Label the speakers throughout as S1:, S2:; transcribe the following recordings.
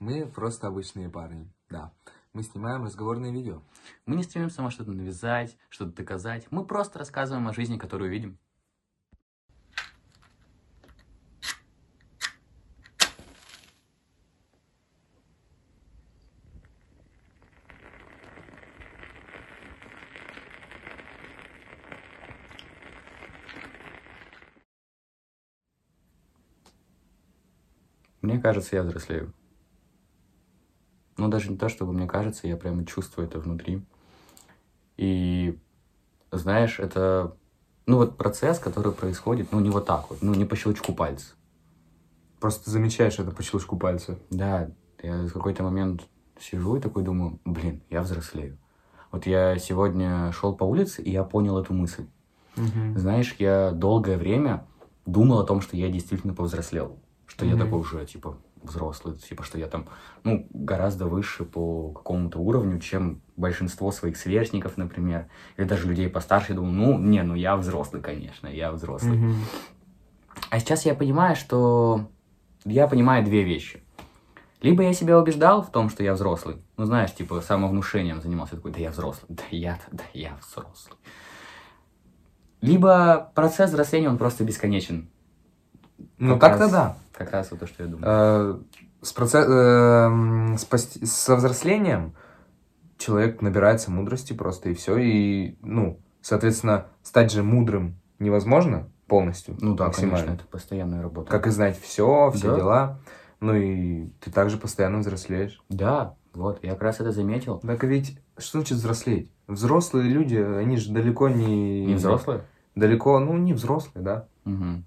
S1: Мы просто обычные парни, да. Мы снимаем разговорные видео.
S2: Мы не стремимся вам что-то навязать, что-то доказать. Мы просто рассказываем о жизни, которую видим. Мне кажется, я взрослею. Ну, даже не то, чтобы мне кажется, я прямо чувствую это внутри. И, знаешь, это, ну, вот процесс, который происходит, ну, не вот так вот, ну, не по щелчку пальца.
S1: Просто замечаешь это по щелчку пальца.
S2: Да, я в какой-то момент сижу и такой думаю, блин, я взрослею. Вот я сегодня шел по улице, и я понял эту мысль.
S1: Мгм.
S2: Знаешь, я долгое время думал о том, что я действительно повзрослел. Что я
S1: Мгм.
S2: такой уже, типа, взрослый, типа, что я там, ну, гораздо выше по какому-то уровню, чем большинство своих сверстников, например, или даже людей постарше. Я думал, ну, не, ну я взрослый, конечно, я взрослый.
S1: Мгм.
S2: А сейчас я понимаю, что я понимаю две вещи. Либо я себя убеждал в том, что я взрослый. Ну, знаешь, типа, самовнушением занимался. Такой, да я взрослый, да я, да я взрослый. Либо процесс взросления, он просто бесконечен.
S1: Ну, так-то да.
S2: Как раз вот то, что я думаю.
S1: Э, С проце- эм, с пости- со взрослением человек набирается мудрости просто и все. И, ну, соответственно, стать же мудрым невозможно полностью.
S2: ну да,
S1: максимально.
S2: конечно, это постоянная работа.
S1: Как и знать все, все
S2: Да.
S1: дела. Ну и ты также постоянно взрослеешь.
S2: Да, вот, я как раз это заметил.
S1: Так ведь что значит взрослеть? Взрослые люди, они же далеко не...
S2: Не взрослые?
S1: Далеко, ну, не взрослые, да.
S2: Мгм.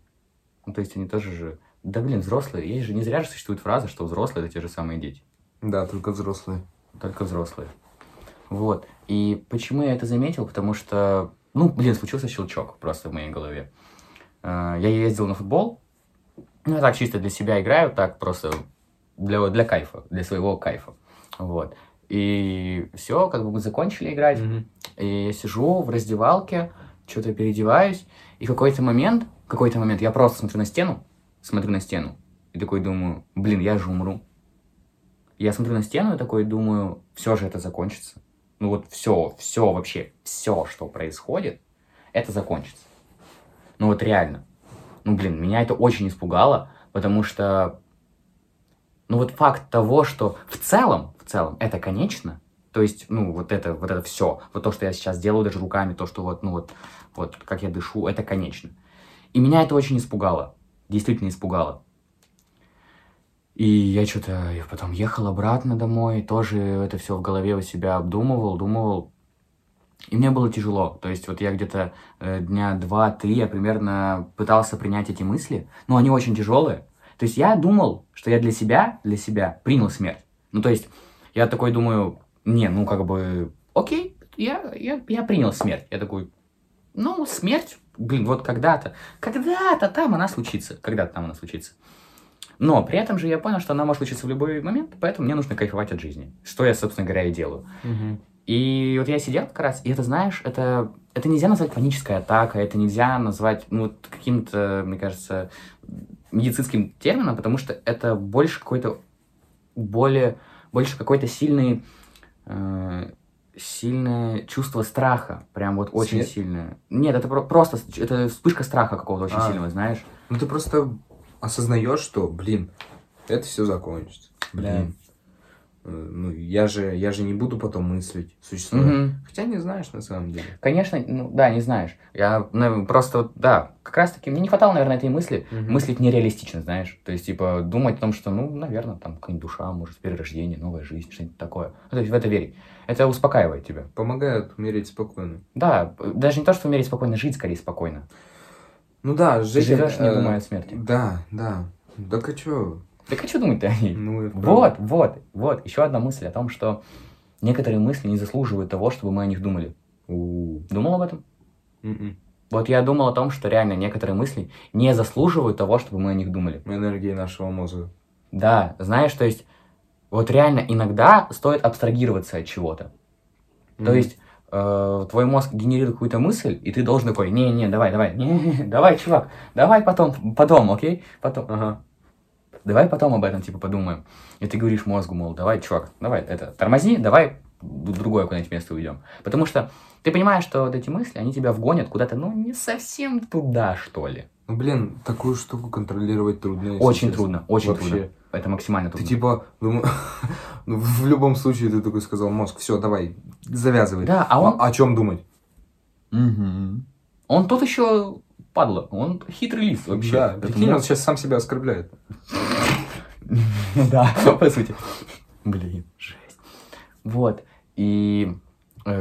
S2: Ну, то есть они тоже же... Да, блин, взрослые. Есть же не зря же существует фраза, что взрослые — это те же самые дети.
S1: Да, только взрослые.
S2: Только взрослые. Вот. И почему я это заметил? Потому что, ну, блин, случился щелчок просто в моей голове. А, Я ездил на футбол. Ну, я так чисто для себя играю, так просто для, для кайфа, для своего кайфа. Вот. И все, как бы мы закончили играть.
S1: Мгм.
S2: И я сижу в раздевалке, что-то переодеваюсь, и какой-то момент, какой-то момент я просто смотрю на стену, смотрю на стену, и такой думаю, блин, я же умру. Я смотрю на стену и такой думаю, все же это закончится. Ну вот все, все вообще, все, что происходит, это закончится. Ну вот реально. Ну блин, меня это очень испугало, потому что, ну вот факт того, что в целом, в целом, это конечно, то есть, ну, вот это, вот это все, вот то, что я сейчас делаю даже руками, то, что вот, ну, вот, вот, как я дышу, это конечно. И меня это очень испугало, действительно испугало. И я что-то потом ехал обратно домой, тоже это все в голове у себя обдумывал, думал. И мне было тяжело. То есть вот я где-то э, дня два-три я примерно пытался принять эти мысли, но они очень тяжелые. То есть я думал, что я для себя, для себя принял смерть. Ну, то есть я такой думаю, не, ну, как бы, окей, я, я, я принял смерть. Я такой, ну, смерть, блин, вот когда-то, когда-то там она случится, когда-то там она случится. Но при этом же я понял, что она может случиться в любой момент, поэтому мне нужно кайфовать от жизни. Что я, собственно говоря, и делаю.
S1: Мгм.
S2: И вот я сидел как раз, и это, знаешь, это, это нельзя назвать панической атакой, это нельзя назвать, ну, каким-то, мне кажется, медицинским термином, потому что это больше какой-то, более, больше какой-то сильный, э, сильное чувство страха, прям вот очень
S1: Свет?
S2: сильное. Нет, это про- просто, это вспышка страха какого-то очень
S1: А.
S2: сильного, знаешь.
S1: Ну ты просто осознаешь, что, блин, это все закончится. Блин. Э, Ну, я же, я же не буду потом мыслить, существуя.
S2: Мгм.
S1: Хотя не знаешь на самом деле.
S2: Конечно, ну да, не знаешь. Я ну, просто, да, как раз таки, мне не хватало, наверное, этой мысли,
S1: Мгм.
S2: мыслить нереалистично, знаешь. То есть, типа, думать о том, что, ну, наверное, там какая-нибудь душа, может, перерождение, новая жизнь, что-нибудь такое. Ну, то есть, в это верить. Это успокаивает тебя.
S1: Помогает умереть спокойно.
S2: Да, даже не то, что умереть спокойно, жить скорее спокойно.
S1: Ну да,
S2: Ты
S1: жить...
S2: живешь, не
S1: э,
S2: думая о смерти.
S1: Да, да. Так а чё?
S2: Так а что думать-то о ней?
S1: Ну,
S2: Вот, вот, вот. Еще одна мысль о том, что некоторые мысли не заслуживают того, чтобы мы о них думали.
S1: У.
S2: Думал об этом?
S1: М-м.
S2: Вот я думал о том, что реально некоторые мысли не заслуживают того, чтобы мы о них думали.
S1: Энергии нашего мозга.
S2: Да, знаешь, то есть, вот реально иногда стоит абстрагироваться от чего-то. То
S1: Мгм.
S2: есть, э, твой мозг генерирует какую-то мысль, и ты должен такой, не-не, давай, давай, не, давай, чувак, давай потом, потом, окей, потом.
S1: Ага.
S2: Давай потом об этом, типа, подумаем. И ты говоришь мозгу, мол, давай, чувак, давай, это, тормозни, давай другое куда-нибудь место уйдем. Потому что ты понимаешь, что вот эти мысли, они тебя вгонят куда-то, ну, не совсем туда, что ли.
S1: Ну, блин, такую штуку контролировать трудно.
S2: Очень
S1: честно.
S2: трудно, очень
S1: Вообще.
S2: трудно. Это максимально
S1: Ты
S2: трудно.
S1: типа, ну, ну, в любом случае ты такой сказал, мозг, все, давай, завязывай.
S2: Да, а он...
S1: О чем думать?
S2: Мгм. Он тут еще падла, он хитрый лист вообще.
S1: Да, прикинь, он сейчас сам себя оскорбляет.
S2: Да, по сути. Блин, жесть. Вот. И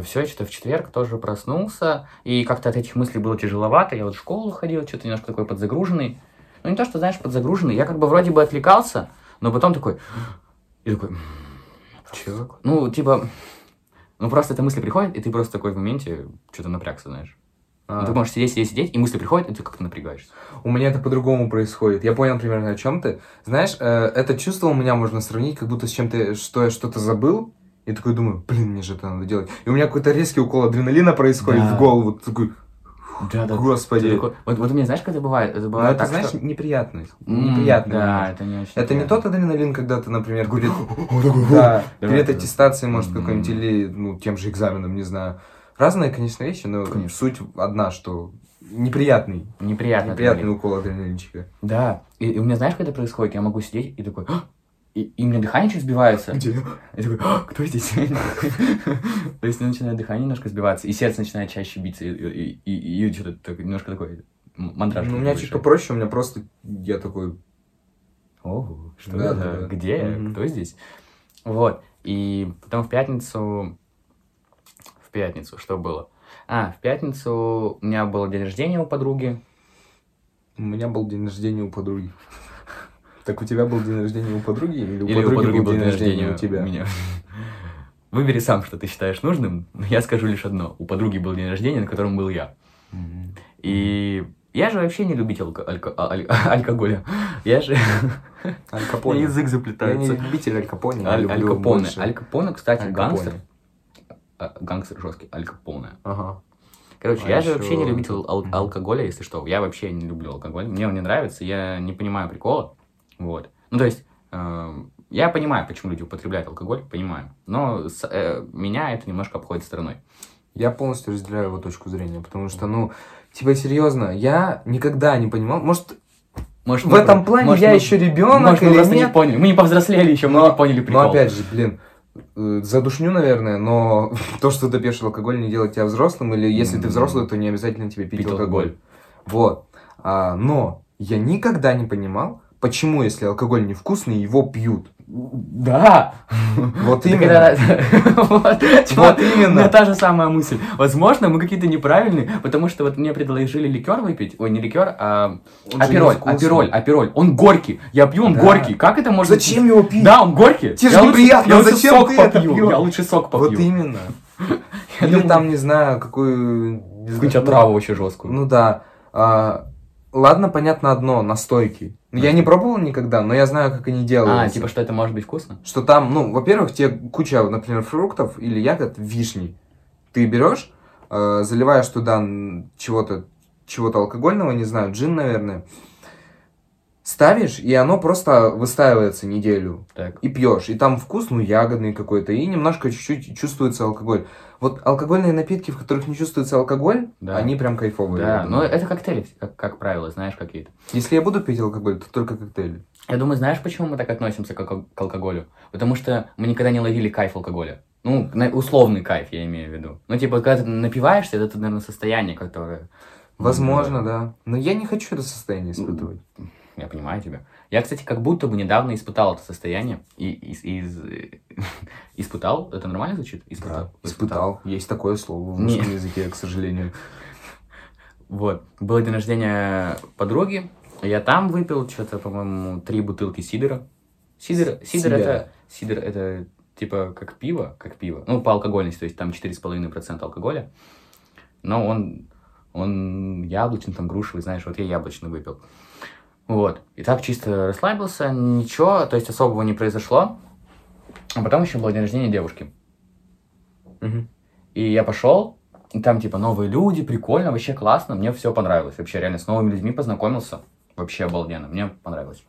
S2: все, что-то в четверг тоже проснулся, и как-то от этих мыслей было тяжеловато. Я вот в школу ходил, что-то немножко такой подзагруженный. Ну, не то, что, знаешь, подзагруженный. Я как бы вроде бы отвлекался, но потом такой... И такой... «М,
S1: Чего?
S2: Ну, типа... Ну, просто эта мысль приходит, и ты просто такой в моменте что-то напрягся, знаешь.
S1: А.
S2: Ты можешь сидеть, сидеть, сидеть, и мысли приходят, и ты как-то напрягаешься.
S1: У меня это по-другому происходит. Я понял примерно о чем ты. Знаешь, э, это чувство у меня можно сравнить, как будто с чем-то, что я что-то забыл. И такой думаю, блин, мне же это надо делать. И у меня какой-то резкий укол адреналина происходит
S2: Да.
S1: в голову. Такой,
S2: Да, да.
S1: господи.
S2: Ты такой- Вот, вот у меня, знаешь, как это бывает? Это бывает
S1: это,
S2: так,
S1: знаешь,
S2: что-
S1: неприятный.
S2: М,
S1: Неприятный.
S2: Да, это не очень
S1: Это не
S2: приятно.
S1: тот адреналин, когда ты, например, перед, да, перед аттестацией, может,
S2: Мгм.
S1: какой-нибудь, или, ну, тем же экзаменом, не знаю. Разные, конечно, вещи, но
S2: Конечно.
S1: суть одна, что неприятный,
S2: Неприятно.
S1: неприятный
S2: адреналин.
S1: укол адреналинчика.
S2: Да. И, и у меня, знаешь, как это происходит? Я могу сидеть и такой... «А!» И, и у меня дыхание чуть сбивается.
S1: Где?
S2: Я такой, «А, кто здесь? То есть начинает дыхание немножко сбиваться, и сердце начинает чаще биться, и, и, и- и что-то немножко такой мандраж.
S1: Ну, у меня чуть
S2: большой.
S1: попроще, у меня просто, я такой,
S2: Ого, что
S1: Да,
S2: это?
S1: да, да.
S2: Где? Кто здесь? Вот. И потом в пятницу... В пятницу что было? А, в пятницу у меня был день рождения у подруги.
S1: у меня был день рождения у подруги. Так у тебя был день рождения у подруги или у
S2: Или
S1: подруги
S2: у подруги
S1: был день рождения у
S2: у
S1: тебя?
S2: меня. Выбери сам, что ты считаешь нужным. но Я скажу лишь одно. У подруги был день рождения, на котором был я. И я же вообще не любитель алко- алко- а- аль- алкоголя. Я же...
S1: Аль
S2: У
S1: Капоне.
S2: меня язык
S1: Я не
S2: заплетается.
S1: любитель Аль Капоне, я
S2: Аль
S1: люблю
S2: Аль Капоне.
S1: больше.
S2: Аль Капоне, кстати, гангстер. А, Гангстер жесткий. Аль Капоне.
S1: Ага.
S2: Короче,
S1: А
S2: я же
S1: ещё-
S2: вообще не любитель ал- алкоголя, если что. Я вообще не люблю алкоголь. Мне он не нравится, я не понимаю прикола. Вот. Ну, то есть, эм, я понимаю, почему люди употребляют алкоголь, понимаю. Но с- э, меня это немножко обходит стороной.
S1: Я полностью разделяю его точку зрения, потому что, ну, типа, серьезно, я никогда не понимал, может,
S2: Может,
S1: в
S2: мы
S1: этом
S2: про-
S1: плане
S2: может,
S1: я
S2: мы-
S1: еще ребенок
S2: Может, мы
S1: или
S2: не
S1: нет?
S2: поняли. Мы не повзрослели еще, мы
S1: Но-
S2: не поняли прикол.
S1: Но опять же, блин, э, задушню, наверное, но то, что ты пьешь алкоголь, не делает тебя взрослым, или если ты взрослый, то не обязательно тебе пить,
S2: Пить
S1: алкоголь. Вот. А, но я никогда не понимал, почему, если алкоголь невкусный, его пьют.
S2: Да.
S1: Вот именно.
S2: Вот
S1: именно.
S2: Та же самая мысль. Возможно, мы какие-то неправильные, потому что вот мне предложили ликер выпить. Ой, не ликер, а апероль, апероль, апероль. Он горький. Я пью, он горький. Как это можно
S1: Зачем его пить?
S2: Да, он горький.
S1: Тебе
S2: Я
S1: же неприятно, зачем
S2: сок
S1: ты это?
S2: Я лучше сок попью.
S1: Вот именно. Или там, не знаю, какую... знаю,
S2: Какую-нибудь отраву вообще жесткую.
S1: Ну да. А, ладно, понятно одно, настойки. Я не пробовал никогда, но я знаю, как они
S2: А,
S1: делаются.
S2: типа, что это может быть вкусно?
S1: Что там, ну, во-первых, тебе куча, например, фруктов или ягод, вишни. Ты берешь, э, заливаешь туда чего-то, чего-то алкогольного, не знаю, джин, наверное, ставишь, и оно просто выстаивается неделю.
S2: Так.
S1: И пьешь. И там вкус, ну, ягодный какой-то, и немножко чуть-чуть чувствуется алкоголь. Вот алкогольные напитки, в которых не чувствуется алкоголь,
S2: Да.
S1: они прям кайфовые.
S2: Да, но это коктейли, как, как правило, знаешь, какие-то.
S1: Если я буду пить алкоголь, то только коктейли.
S2: Я думаю, знаешь, почему мы так относимся к, к алкоголю? Потому что мы никогда не ловили кайф алкоголя. Ну, условный кайф, я имею в виду. Ну, типа, когда ты напиваешься, это, наверное, состояние, которое...
S1: Возможно, да. Но я не хочу это состояние испытывать.
S2: Я понимаю тебя. Я, кстати, как будто бы недавно испытал это состояние. И из... из- испытал? Это нормально звучит?
S1: Да, испытал. Есть такое слово в
S2: Не.
S1: русском языке, к сожалению.
S2: Вот. Был день рождения подруги. Я там выпил что-то, по-моему, три бутылки сидора. Сидор, сидор это... Сидор это типа как пиво, как пиво. Ну, по алкогольности, то есть там 4,5% алкоголя. Но он, он яблочный, там грушевый, знаешь, вот я яблочный выпил. Вот. И так чисто расслабился, ничего, то есть особого не произошло. А потом еще был день рождения девушки.
S1: Мгм.
S2: И я пошел, и там типа новые люди, прикольно, вообще классно, мне все понравилось. Вообще реально с новыми людьми познакомился. Вообще обалденно, мне понравилось.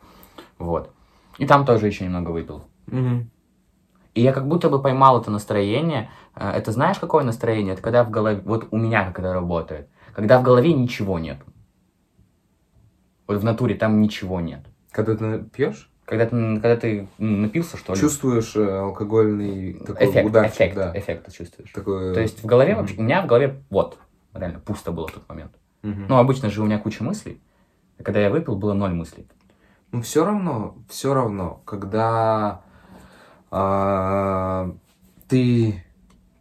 S2: Вот. И там тоже еще немного выпил. И я как будто бы поймал это настроение. Э, Это знаешь, какое настроение? Это когда в голове... Вот у меня как это работает. Когда в голове ничего нет. Вот в натуре там ничего нет.
S1: Когда ты пьешь,
S2: Когда ты, когда ты м, напился, что ли?
S1: чувствуешь э, алкогольный такой
S2: эффект,
S1: ударчик,
S2: эффект,
S1: да.
S2: эффект чувствуешь.
S1: Такой,
S2: То есть в голове
S1: Мгм.
S2: вообще... У меня в голове вот, реально пусто было в тот момент.
S1: мгм.
S2: Ну, обычно же у меня куча мыслей. А когда я выпил, было ноль мыслей.
S1: Ну, все равно, все равно, когда а, ты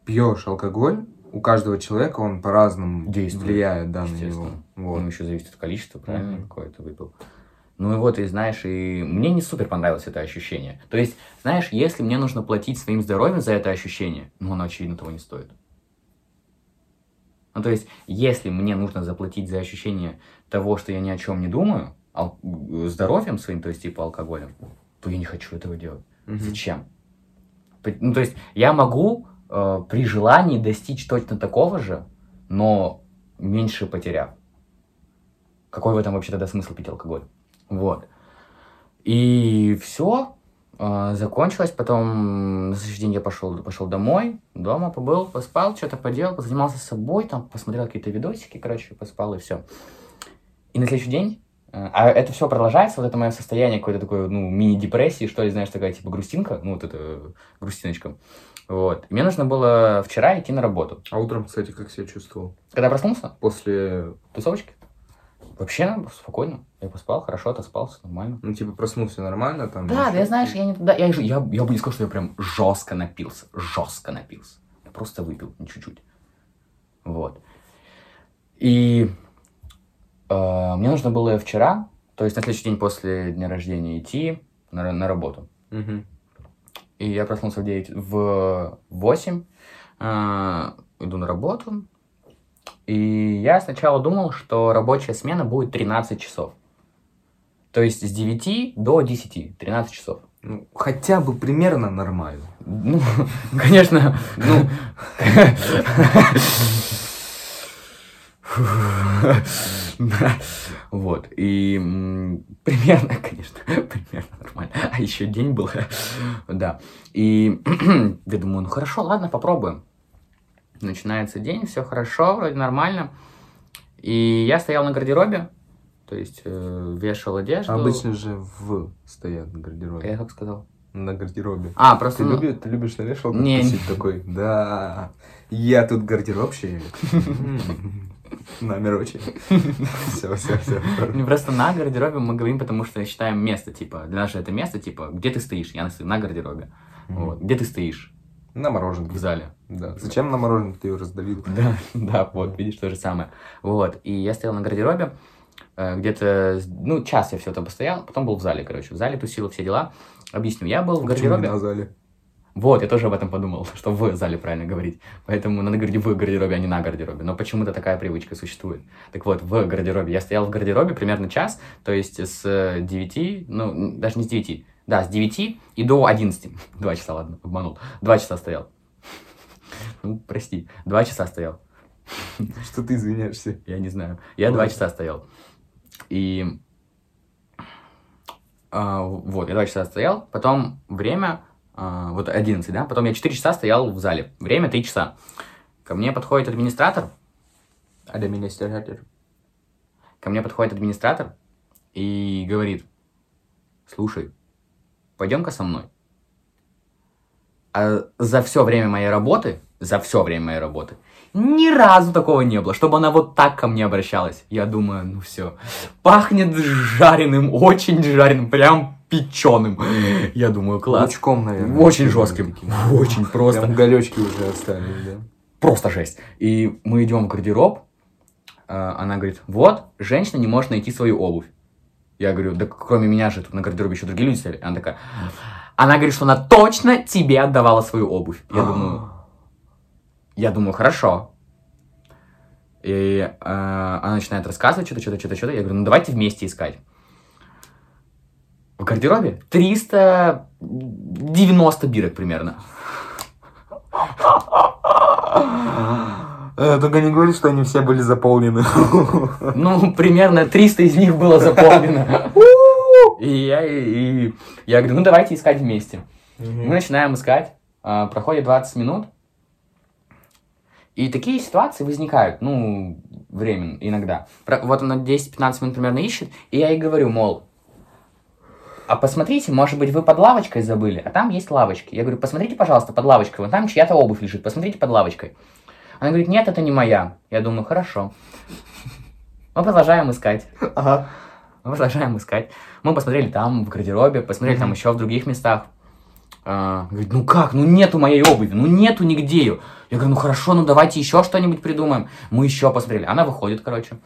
S1: пьешь алкоголь, у каждого человека он по-разному влияет, да, на него. Вот.
S2: Ну, еще зависит от количества, правильно,
S1: Мгм.
S2: какое ты выпил. Ну и вот, и знаешь, и мне не супер понравилось это ощущение. То есть, знаешь, если мне нужно платить своим здоровьем за это ощущение, ну, оно, очевидно, того не стоит. Ну, то есть, если мне нужно заплатить за ощущение того, что я ни о чем не думаю, ал- здоровьем своим, то есть, типа алкоголем, то я не хочу этого делать.
S1: Мгм.
S2: Зачем? Ну, то есть, я могу э, при желании достичь точно такого же, но меньше потеряв. Какой в этом вообще тогда смысл пить алкоголь? Вот. И все. закончилось. Потом на следующий день я пошел, пошел домой. Дома побыл, поспал, что-то поделал, позанимался собой, там посмотрел какие-то видосики, короче, поспал и все. И на следующий день э, а это все продолжается, вот это мое состояние какой-то такой, ну, мини-депрессии, что ли, знаешь, такая, типа, грустинка, ну, вот это грустиночка. Вот. И мне нужно было вчера идти на работу.
S1: А утром, кстати, как себя чувствовал?
S2: Когда проснулся,
S1: После,
S2: тусовочки, вообще спокойно. Я поспал, хорошо отоспался, нормально.
S1: ну, типа, проснулся нормально там?
S2: Да, да, я, знаешь, я не туда, я, я, я бы не сказал, что я прям жестко напился, жестко напился. Я просто выпил, не чуть-чуть. Вот. И э, мне нужно было вчера, то есть на следующий день после дня рождения идти на, на работу.
S1: Мгм.
S2: И я проснулся в 9, в 8, э, иду на работу. И я сначала думал, что рабочая смена будет 13 часов. То есть с 9 до 10, 13 часов.
S1: Ну, хотя бы примерно нормально.
S2: Ну, конечно, ну... Вот, и примерно, конечно, примерно нормально. А еще день был, да. И я думаю, ну хорошо, ладно, попробуем. Начинается день, все хорошо, вроде нормально. И я стоял на гардеробе, то есть э, вешал одежду.
S1: Обычно же в стоят на гардеробе.
S2: Я как сказал?
S1: На гардеробе.
S2: А, просто...
S1: Ты,
S2: ну,
S1: люби- ты любишь на вешалку
S2: Не,
S1: тусить такой? Да, я тут гардеробщик. Номер очень. Все, все, все.
S2: Ну, просто на гардеробе мы говорим, потому что считаем место, типа, для нас же это место, типа, где ты стоишь? Я на гардеробе. Вот. Где ты стоишь?
S1: На
S2: В
S1: мороженке.
S2: зале.
S1: Да. Зачем на мороженке ты ее раздавил?
S2: Да, да, вот, видишь, то же самое. Вот, и я стоял на гардеробе, э, где-то, ну, час я все это постоял, потом был в зале, короче, в зале тусил, все дела. Объясню, я был в гардеробе.
S1: на зале?
S2: Вот, я тоже об этом подумал, что в зале правильно говорить. Поэтому надо говорить в гардеробе, а не на гардеробе. Но почему-то такая привычка существует. Так вот, в гардеробе. Я стоял в гардеробе примерно час, то есть с э, 9, ну, даже не с 9, да, с 9 и до 11. Два часа, ладно, обманул. Два часа стоял. Ну, прости, два часа стоял.
S1: Что ты извиняешься?
S2: Я не знаю. Я два часа стоял. И... а, вот, я два часа стоял. Потом время... а, вот 11, да? Потом я 4 часа стоял в зале. Время 3 часа. Ко мне подходит администратор.
S1: Администратор.
S2: Ко мне подходит администратор и говорит, слушай, пойдем-ка со мной. А за все время моей работы, за все время моей работы, ни разу такого не было, чтобы она вот так ко мне обращалась. Я думаю, ну все, пахнет жареным, очень жареным, прям печеным. Я думаю, класс.
S1: Лучком, наверное.
S2: Очень жестким, очень просто.
S1: Прям уголечки уже остались, да?
S2: Просто жесть. И мы идем в гардероб, а, она говорит, вот, женщина не может найти свою обувь. Я говорю, да кроме меня же тут на гардеробе еще другие люди стояли. Она такая, она говорит, что она точно тебе отдавала свою обувь. Я думаю, я думаю, хорошо. И э, она начинает рассказывать что-то, что-то, что-то, что-то. Я говорю, ну давайте вместе искать. В гардеробе 390 бирок примерно.
S1: Э, Только не говори, что они все были заполнены.
S2: Ну, примерно 300 из них было заполнено. И я, и, я говорю, ну давайте искать вместе. Мы начинаем искать, а, проходит 20 минут, и такие ситуации возникают, ну, временно, иногда. Вот она 10-15 минут примерно ищет, и я ей говорю, мол, а посмотрите, может быть, вы под лавочкой забыли, а там есть лавочки. Я говорю, посмотрите, пожалуйста, под лавочкой, вон там чья-то обувь лежит, посмотрите под лавочкой. Она говорит, нет, это не моя. Я думаю, хорошо. Мы продолжаем искать.
S1: Ага.
S2: Мы продолжаем искать. Мы посмотрели там, в гардеробе, посмотрели там
S1: Мгм.
S2: еще в других местах. А, говорит, ну как, ну нету моей обуви, ну нету нигде ее. Я говорю, ну хорошо, ну давайте еще что-нибудь придумаем. Мы еще посмотрели. Она выходит, короче.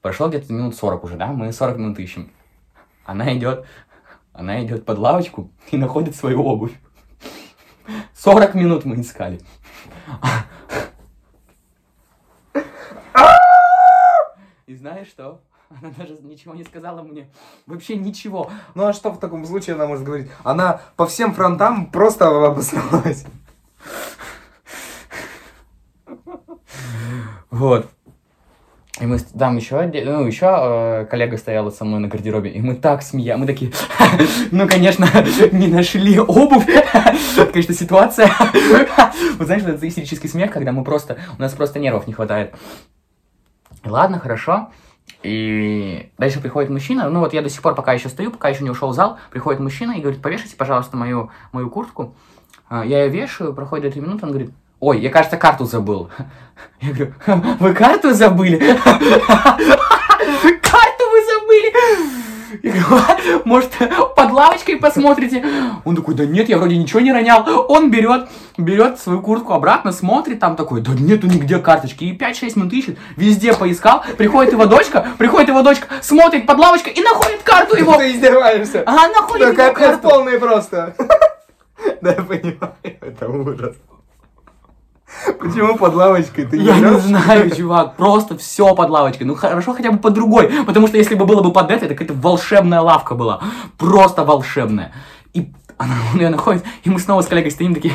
S2: Прошло где-то минут 40 уже, да? Мы 40 минут ищем. Она идет, она идет под лавочку и находит свою обувь. 40 минут мы искали. И знаешь что? Она даже ничего не сказала мне. Вообще ничего.
S1: Ну а что в таком случае она может говорить? Она по всем фронтам просто обосралась.
S2: Вот. И мы там еще, ну, еще э, коллега стояла со мной на гардеробе, и мы так смеялись, мы такие, ну, конечно, не нашли обувь, конечно, ситуация. Вот знаешь, это истерический смех, когда мы просто, у нас просто нервов не хватает. Ладно, хорошо. И дальше приходит мужчина, ну вот я до сих пор пока еще стою, пока еще не ушел в зал, приходит мужчина и говорит, повешайте, пожалуйста, мою, мою куртку. А, Я ее вешаю, проходит 2 минуты, он говорит, ой, я, кажется, карту забыл. Я говорю, вы карту забыли? Я говорю, может, под лавочкой посмотрите? Он такой, да нет, я вроде ничего не ронял. Он берет, берет свою куртку обратно, смотрит там такой, да нету нигде карточки. И 5-6 минут ищет, везде поискал. Приходит его дочка, приходит его дочка, смотрит под лавочкой и находит карту его.
S1: Ты издеваешься.
S2: Она находит его карту.
S1: полный просто. Да, я понимаю, это ужас. Почему под лавочкой ты
S2: Я не знаю, чувак, просто все под лавочкой. Ну хорошо хотя бы под другой, потому что если бы было бы под этой, это какая-то волшебная лавка была. Просто волшебная. И она он ее находит, и мы снова с коллегой стоим такие,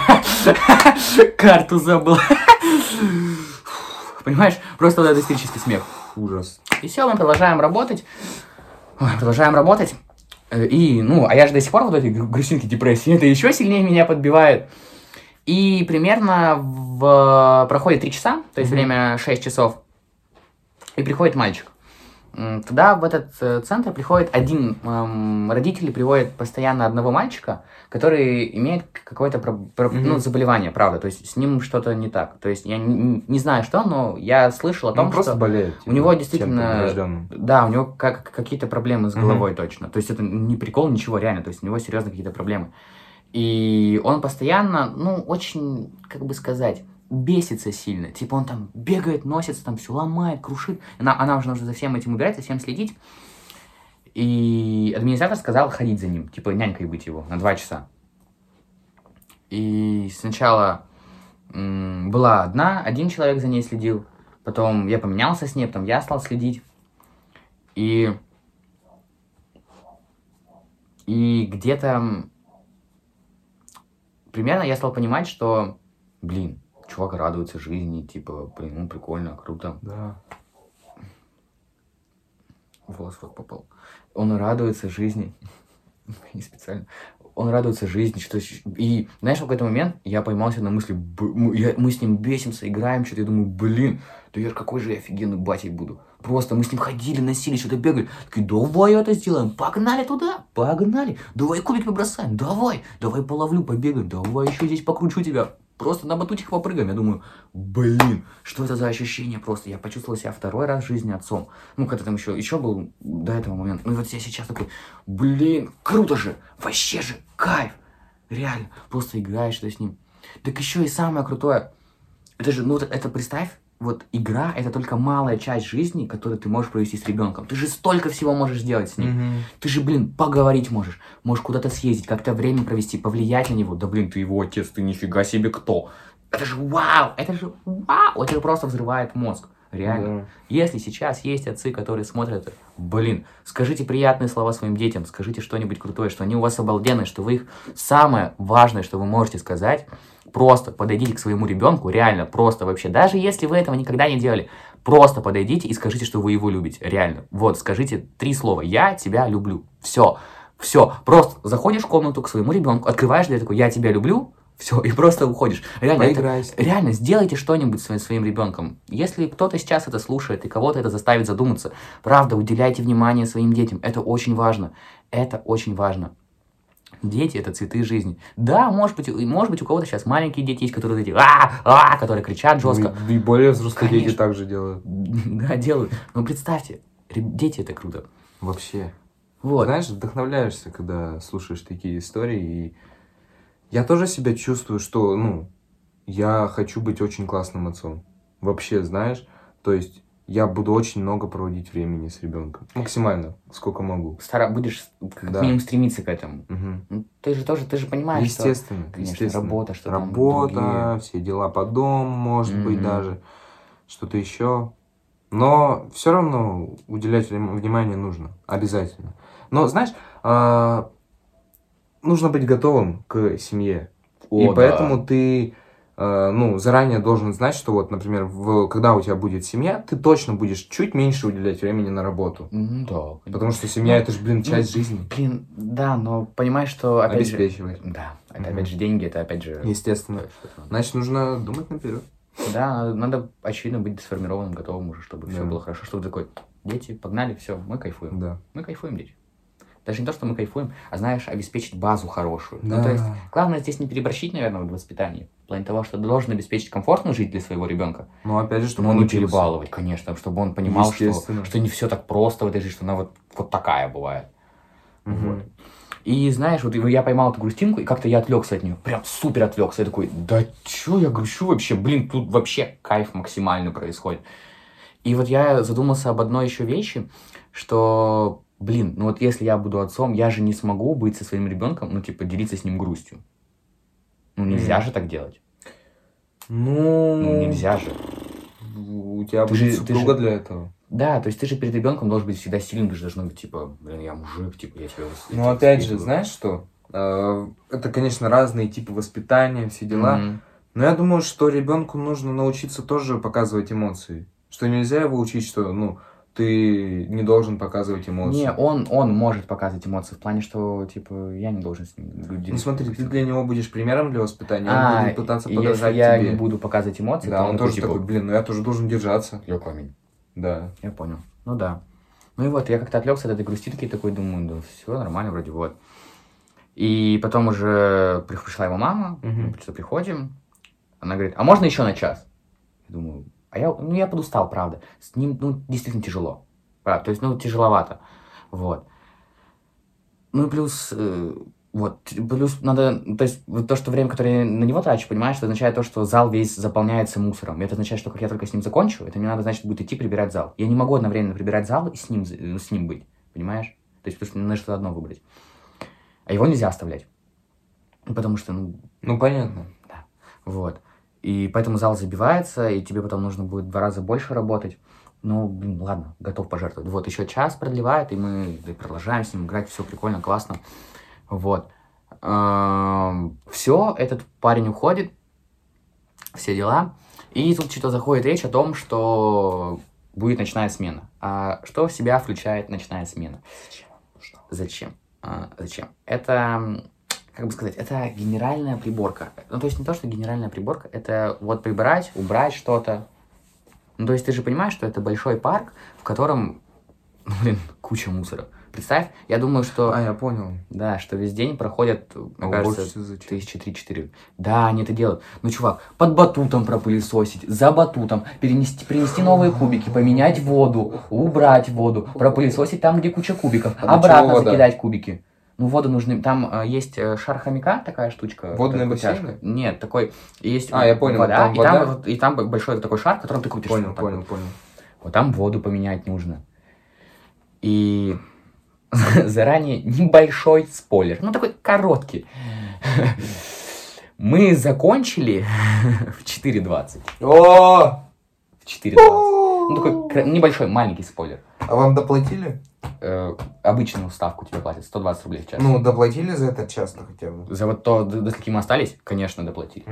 S2: карту забыл. Понимаешь, просто вот этот истерический смех.
S1: Ужас.
S2: И все, мы продолжаем работать. Ой, продолжаем работать. Э, И, ну, а я же до сих пор вот гру- грустинки, депрессии, это еще сильнее меня подбивает. И примерно в... проходит 3 часа, то есть
S1: Мгм.
S2: время 6 часов, и приходит мальчик. Туда, в этот э, центр, приходит один, эм, родители приводят постоянно одного мальчика, который имеет какое-то про- про-
S1: Мгм.
S2: ну, заболевание, правда, то есть с ним что-то не так. То есть я не, не знаю что, но я слышал о том,
S1: Он просто
S2: что...
S1: болеет.
S2: у него действительно-. Да, у него как, какие-то проблемы с головой точно. То есть это не прикол, ничего, реально. То есть у него серьезно какие-то проблемы. И он постоянно, ну, очень, как бы сказать, бесится сильно. Типа он там бегает, носится, там все ломает, крушит. Она, она уже нужно за всем этим убирать, за всем следить. И администратор сказал ходить за ним, типа нянькой быть его на два часа. И сначала м, была одна, один человек за ней следил, потом я поменялся с ней, потом я стал следить. И, и где-то примерно я стал понимать, что, блин, чувак радуется жизни, типа, блин, ну прикольно, круто.
S1: Да.
S2: Волос вот попал. Он радуется жизни. Не специально. Он радуется жизни, что... И, знаешь, в какой-то момент я поймался на мысли, мы, с ним бесимся, играем, что-то, я думаю, блин, да я какой же я офигенный батей буду. Просто мы с ним ходили, носили, что-то бегали. Такие, давай это сделаем, погнали туда, погнали. Давай кубик побросаем, давай, давай половлю, побегаем, давай еще здесь покручу тебя. Просто на батутиках попрыгаем. Я думаю, блин, что это за ощущение просто? Я почувствовал себя второй раз в жизни отцом. Ну, когда там еще, еще был до этого момента. Ну, и вот я сейчас такой, блин, круто же, вообще же, кайф. Реально, просто играешь что с ним. Так еще и самое крутое, это же, ну, это представь, вот игра это только малая часть жизни, которую ты можешь провести с ребенком. Ты же столько всего можешь сделать с ним.
S1: Мгм.
S2: Ты же, блин, поговорить можешь. Можешь куда-то съездить, как-то время провести, повлиять на него. Да, блин, ты его отец, ты нифига себе кто. Это же вау! Это же вау! Это же просто взрывает мозг. Реально.
S1: Да.
S2: Если сейчас есть отцы, которые смотрят блин, скажите приятные слова своим детям, скажите что-нибудь крутое, что они у вас обалденные, что вы их самое важное, что вы можете сказать, просто подойдите к своему ребенку, реально, просто вообще, даже если вы этого никогда не делали, Просто подойдите и скажите, что вы его любите. Реально. Вот, скажите три слова. Я тебя люблю. Все. Все. Просто заходишь в комнату к своему ребенку, открываешь дверь, такой, я тебя люблю. Все, и просто уходишь. Реально, это- реально, сделайте что-нибудь своим, своим ребенком. Если кто-то сейчас это слушает и кого-то это заставит задуматься, правда, уделяйте внимание своим детям. Это очень важно. Это очень важно. Дети это цветы жизни. Да, может быть, может быть, у кого-то сейчас маленькие дети есть, которые эти а, а, которые кричат жестко.
S1: И, и более взрослые дети
S2: Конечно.
S1: так же делают.
S2: Да, делают. Но представьте, реб- дети это круто.
S1: Вообще.
S2: Вот.
S1: Знаешь, вдохновляешься, когда слушаешь такие истории. И я тоже себя чувствую, что, ну, я хочу быть очень классным отцом. Вообще, знаешь, то есть я буду очень много проводить времени с ребенком. Максимально, сколько могу.
S2: Стара... Будешь как
S1: Да.
S2: минимум стремиться к этому.
S1: Мгм.
S2: Ну, ты же тоже, ты же понимаешь, что...
S1: Естественно,
S2: конечно,
S1: естественно.
S2: работа, что
S1: Работа,
S2: другие.
S1: все дела по дому, может быть,
S2: Мгм.
S1: даже что-то еще. Но все равно уделять внимание нужно. Обязательно. Но, знаешь, а, нужно быть готовым к семье.
S2: О,
S1: и
S2: да.
S1: поэтому ты, ну, заранее должен знать, что вот, например, в- когда у тебя будет семья, ты точно будешь чуть меньше уделять времени на работу.
S2: Ну да. конечно.
S1: Потому что семья
S2: Ну,
S1: это же, блин, часть
S2: ну,
S1: жизни.
S2: Блин, да, но понимаешь, что опять же...
S1: Обеспечивать.
S2: Да, это
S1: Мгм.
S2: опять же деньги, это опять же...
S1: Естественно. Значит, нужно думать наперед.
S2: Да, надо, надо, очевидно, быть сформированным, готовым уже, чтобы все
S1: Да.
S2: было хорошо, чтобы такой, дети, погнали, все, мы кайфуем.
S1: Да.
S2: Мы кайфуем, дети. Даже не то, что мы кайфуем, а знаешь, обеспечить базу хорошую. Ну,
S1: Да.
S2: то есть, главное здесь не переборщить, наверное, в воспитании. В плане того, что ты должен обеспечить комфортную жизнь для своего ребенка,
S1: Но опять же, чтобы он
S2: не
S1: учился.
S2: перебалывать, конечно, чтобы он понимал, что, что не все так просто в этой жизни, что она вот, вот такая бывает.
S1: Мгм.
S2: Вот. И знаешь, вот я поймал эту грустинку, и как-то я отвлекся от нее. Прям супер отвлекся. Я такой, да чё я грущу вообще? Блин, тут вообще кайф максимально происходит. И вот я задумался об одной еще вещи, что, блин, ну вот если я буду отцом, я же не смогу быть со своим ребенком, ну типа делиться с ним грустью. Ну нельзя
S1: Мгм.
S2: же так делать.
S1: Ну,
S2: Ну нельзя же.
S1: У тебя
S2: Ты
S1: будет
S2: же- ты
S1: супруга
S2: же-
S1: для этого.
S2: Да, то есть ты же перед ребенком должен быть всегда сильным, ты же должен быть типа, блин, я мужик, типа я тебя я
S1: Ну,
S2: тебя
S1: опять же,
S2: воспитываю».
S1: знаешь что? Э, Это, конечно, разные типы воспитания, все дела.
S2: Мгм.
S1: Но я думаю, что ребенку нужно научиться тоже показывать эмоции. Что нельзя его учить, что, ну, ты не должен показывать эмоции.
S2: Не, он, он может показывать эмоции в плане, что, типа, я не должен с ним делиться.
S1: Ну смотри, ты для него будешь примером для воспитания,
S2: А,
S1: он будет пытаться подражать
S2: если я
S1: тебе.
S2: не буду показывать эмоции,
S1: Да,
S2: то
S1: он
S2: такой,
S1: тоже
S2: типа,
S1: такой, блин, ну я тоже должен держаться.
S2: Я камень.
S1: Да.
S2: Я понял. Ну да. Ну и вот, я как-то отвлекся от этой грустинки и такой думаю, да все нормально вроде вот. И потом уже при- пришла его мама,
S1: Мгм.
S2: мы приходим, она говорит, а можно еще на час? Я думаю, а я, ну я подустал, правда. С ним, ну, действительно тяжело. Правда, то есть, ну, тяжеловато. Вот. Ну и плюс, э, вот, плюс надо, то есть, вот то, что время, которое я на него трачу, понимаешь, это означает то, что зал весь заполняется мусором. И это означает, что как я только с ним закончу, это мне надо, значит, будет идти прибирать зал. Я не могу одновременно прибирать зал и с ним, э, с ним быть, понимаешь? То есть, потому что мне надо что-то одно выбрать. А его нельзя оставлять. Ну, Потому что, ну,
S1: Ну понятно.
S2: вот. И поэтому зал забивается, и тебе потом нужно будет в два раза больше работать. Ну, блин, ладно, готов пожертвовать. Вот, еще час продлевает, и мы продолжаем с ним играть, все прикольно, классно. Вот. Все, этот парень уходит, все дела. И тут что-то заходит речь о том, что будет ночная смена. А что в себя включает ночная смена? Зачем? А, зачем? Это, как бы сказать, это генеральная приборка. Ну, то есть не то, что генеральная приборка, это вот прибрать, убрать что-то. Ну, то есть ты же понимаешь, что это большой парк, в котором, ну, блин, куча мусора. Представь, я думаю, что,
S1: А, я понял.
S2: да, что весь день проходят,
S1: А
S2: мне кажется,
S1: уборщицы зачем?
S2: тысячи три-четыре. Да, они это делают. Ну, чувак, под батутом пропылесосить, за батутом, перенести, принести новые кубики, поменять воду, убрать воду, пропылесосить там, где куча кубиков,
S1: А
S2: обратно
S1: чего
S2: закидать кубики. Ну, воду нужны. Там э, есть шар хомяка, такая штучка.
S1: Бассейны?
S2: тяжка. Нет, такой. Есть
S1: А, я понял,
S2: вода,
S1: там
S2: и,
S1: вода?
S2: Там, вот- и там большой такой шар, которым ты крутишь.
S1: Понял,
S2: вот
S1: понял,
S2: вот.
S1: понял.
S2: Вот там воду поменять нужно. И заранее небольшой спойлер, ну такой короткий. Мы закончили в 4.20.
S1: О!
S2: В 4.20. Ну такой небольшой, маленький спойлер.
S1: А вам доплатили?
S2: Э, обычную ставку тебе платят, 120 рублей в час.
S1: Ну, доплатили за этот час хотя бы.
S2: За вот то, до, до скольки мы остались, конечно, доплатили.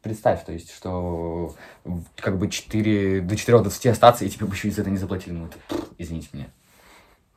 S2: представь, то есть, что как бы 4, до 4.20 остаться, и тебе бы еще и за это не заплатили. Ну, это, извините меня.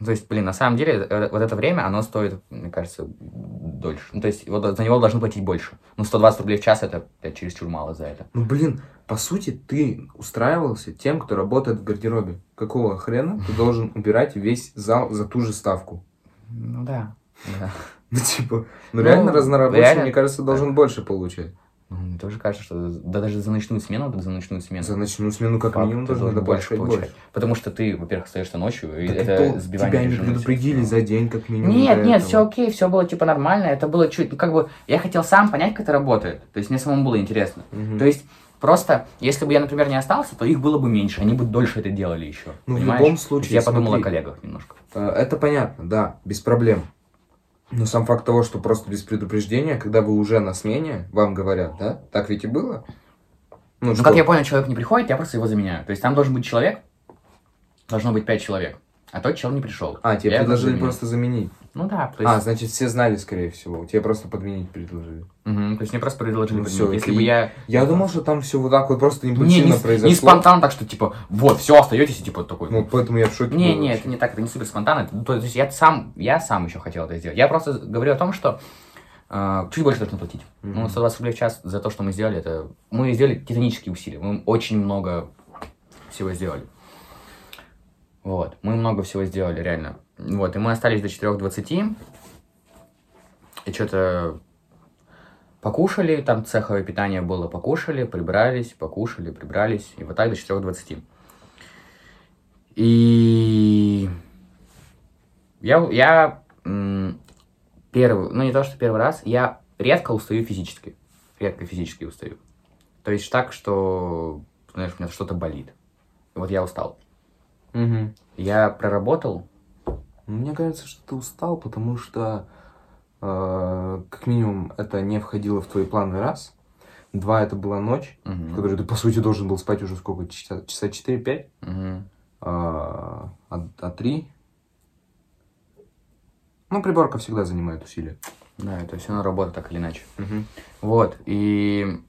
S2: Ну, То есть, блин, на самом деле, э, вот это время, оно стоит, мне кажется, дольше. Ну, то есть, вот за него должны платить больше. Ну, 120 рублей в час, это, блядь, чересчур мало за это.
S1: Ну, блин, по сути, ты устраивался тем, кто работает в гардеробе. Какого хрена ты должен убирать весь зал за ту же ставку?
S2: Ну, да. Да.
S1: Ну, типа, ну,
S2: Ну,
S1: реально разнорабочий,
S2: реально,
S1: мне кажется, должен больше получать.
S2: Ну, мне тоже кажется, что да даже за ночную смену, за ночную смену.
S1: За ночную смену как
S2: факт,
S1: минимум
S2: должен больше
S1: доплачивать
S2: получать.
S1: больше.
S2: Потому что ты, во-первых, остаешься ночью, и
S1: Так
S2: это
S1: это
S2: сбивание
S1: тебя не предупредили
S2: телефона.
S1: за день как минимум.
S2: Нет, нет,
S1: этого.
S2: все окей, все было типа нормально, это было чуть, ну как бы, я хотел сам понять, как это работает, то есть мне самому было интересно.
S1: Мгм.
S2: То есть просто, если бы я, например, не остался, то их было бы меньше, они бы дольше это делали еще.
S1: Ну, в
S2: понимаешь?
S1: любом
S2: То есть
S1: случае,
S2: я подумал
S1: смотри.
S2: о коллегах немножко.
S1: Э, Это понятно, да, без проблем. Но сам факт того, что просто без предупреждения, когда вы уже на смене, вам говорят, да? Так ведь и было? Ну,
S2: Ну,
S1: что?
S2: как я понял, человек не приходит, я просто его заменяю. То есть там должен быть человек, должно быть пять человек, а тот человек не пришел.
S1: А, тебе
S2: Я
S1: предложили просто заменить.
S2: Ну да, то
S1: А,
S2: есть,
S1: значит, все знали, скорее всего. Тебе просто подменить предложили.
S2: Мгм, то есть мне просто предложили
S1: Ну,
S2: подменить.
S1: всё,
S2: Если
S1: и-
S2: бы я...
S1: Я думал, что там все вот так вот просто
S2: Не,
S1: импульсивно
S2: не, с-
S1: произошло.
S2: не спонтанно так, что типа, вот, все, остаетесь, и типа такой.
S1: Ну, поэтому я в шоке
S2: Не,
S1: был
S2: не,
S1: вообще.
S2: это не так, это не супер спонтанно. Это- то есть я сам, я сам еще хотел это сделать. Я просто говорю о том, что э, чуть больше должны платить. Ну,
S1: Мгм.
S2: 120 рублей в час за то, что мы сделали, это... Мы сделали титанические усилия. Мы очень много всего сделали. Вот. Мы много всего сделали, реально. Вот. И мы остались до 4.20. И что-то покушали, там цеховое питание было, покушали, прибрались, покушали, прибрались. И вот так до 4.20. И я, я первый, ну не то, что первый раз, я редко устаю физически. Редко физически устаю. То есть так, что, знаешь, у меня что-то болит. Вот я устал.
S1: Мгм.
S2: Я проработал.
S1: Мне кажется, что ты устал, потому что, э, как минимум, это не входило в твои планы раз. Два, это была ночь,
S2: Мгм.
S1: в которой ты, по сути, должен был спать уже сколько? Часа, часа 4-5?
S2: Мгм.
S1: А, а, а три? Ну, приборка всегда занимает усилия.
S2: Да, это все равно работа так или иначе. Вот, и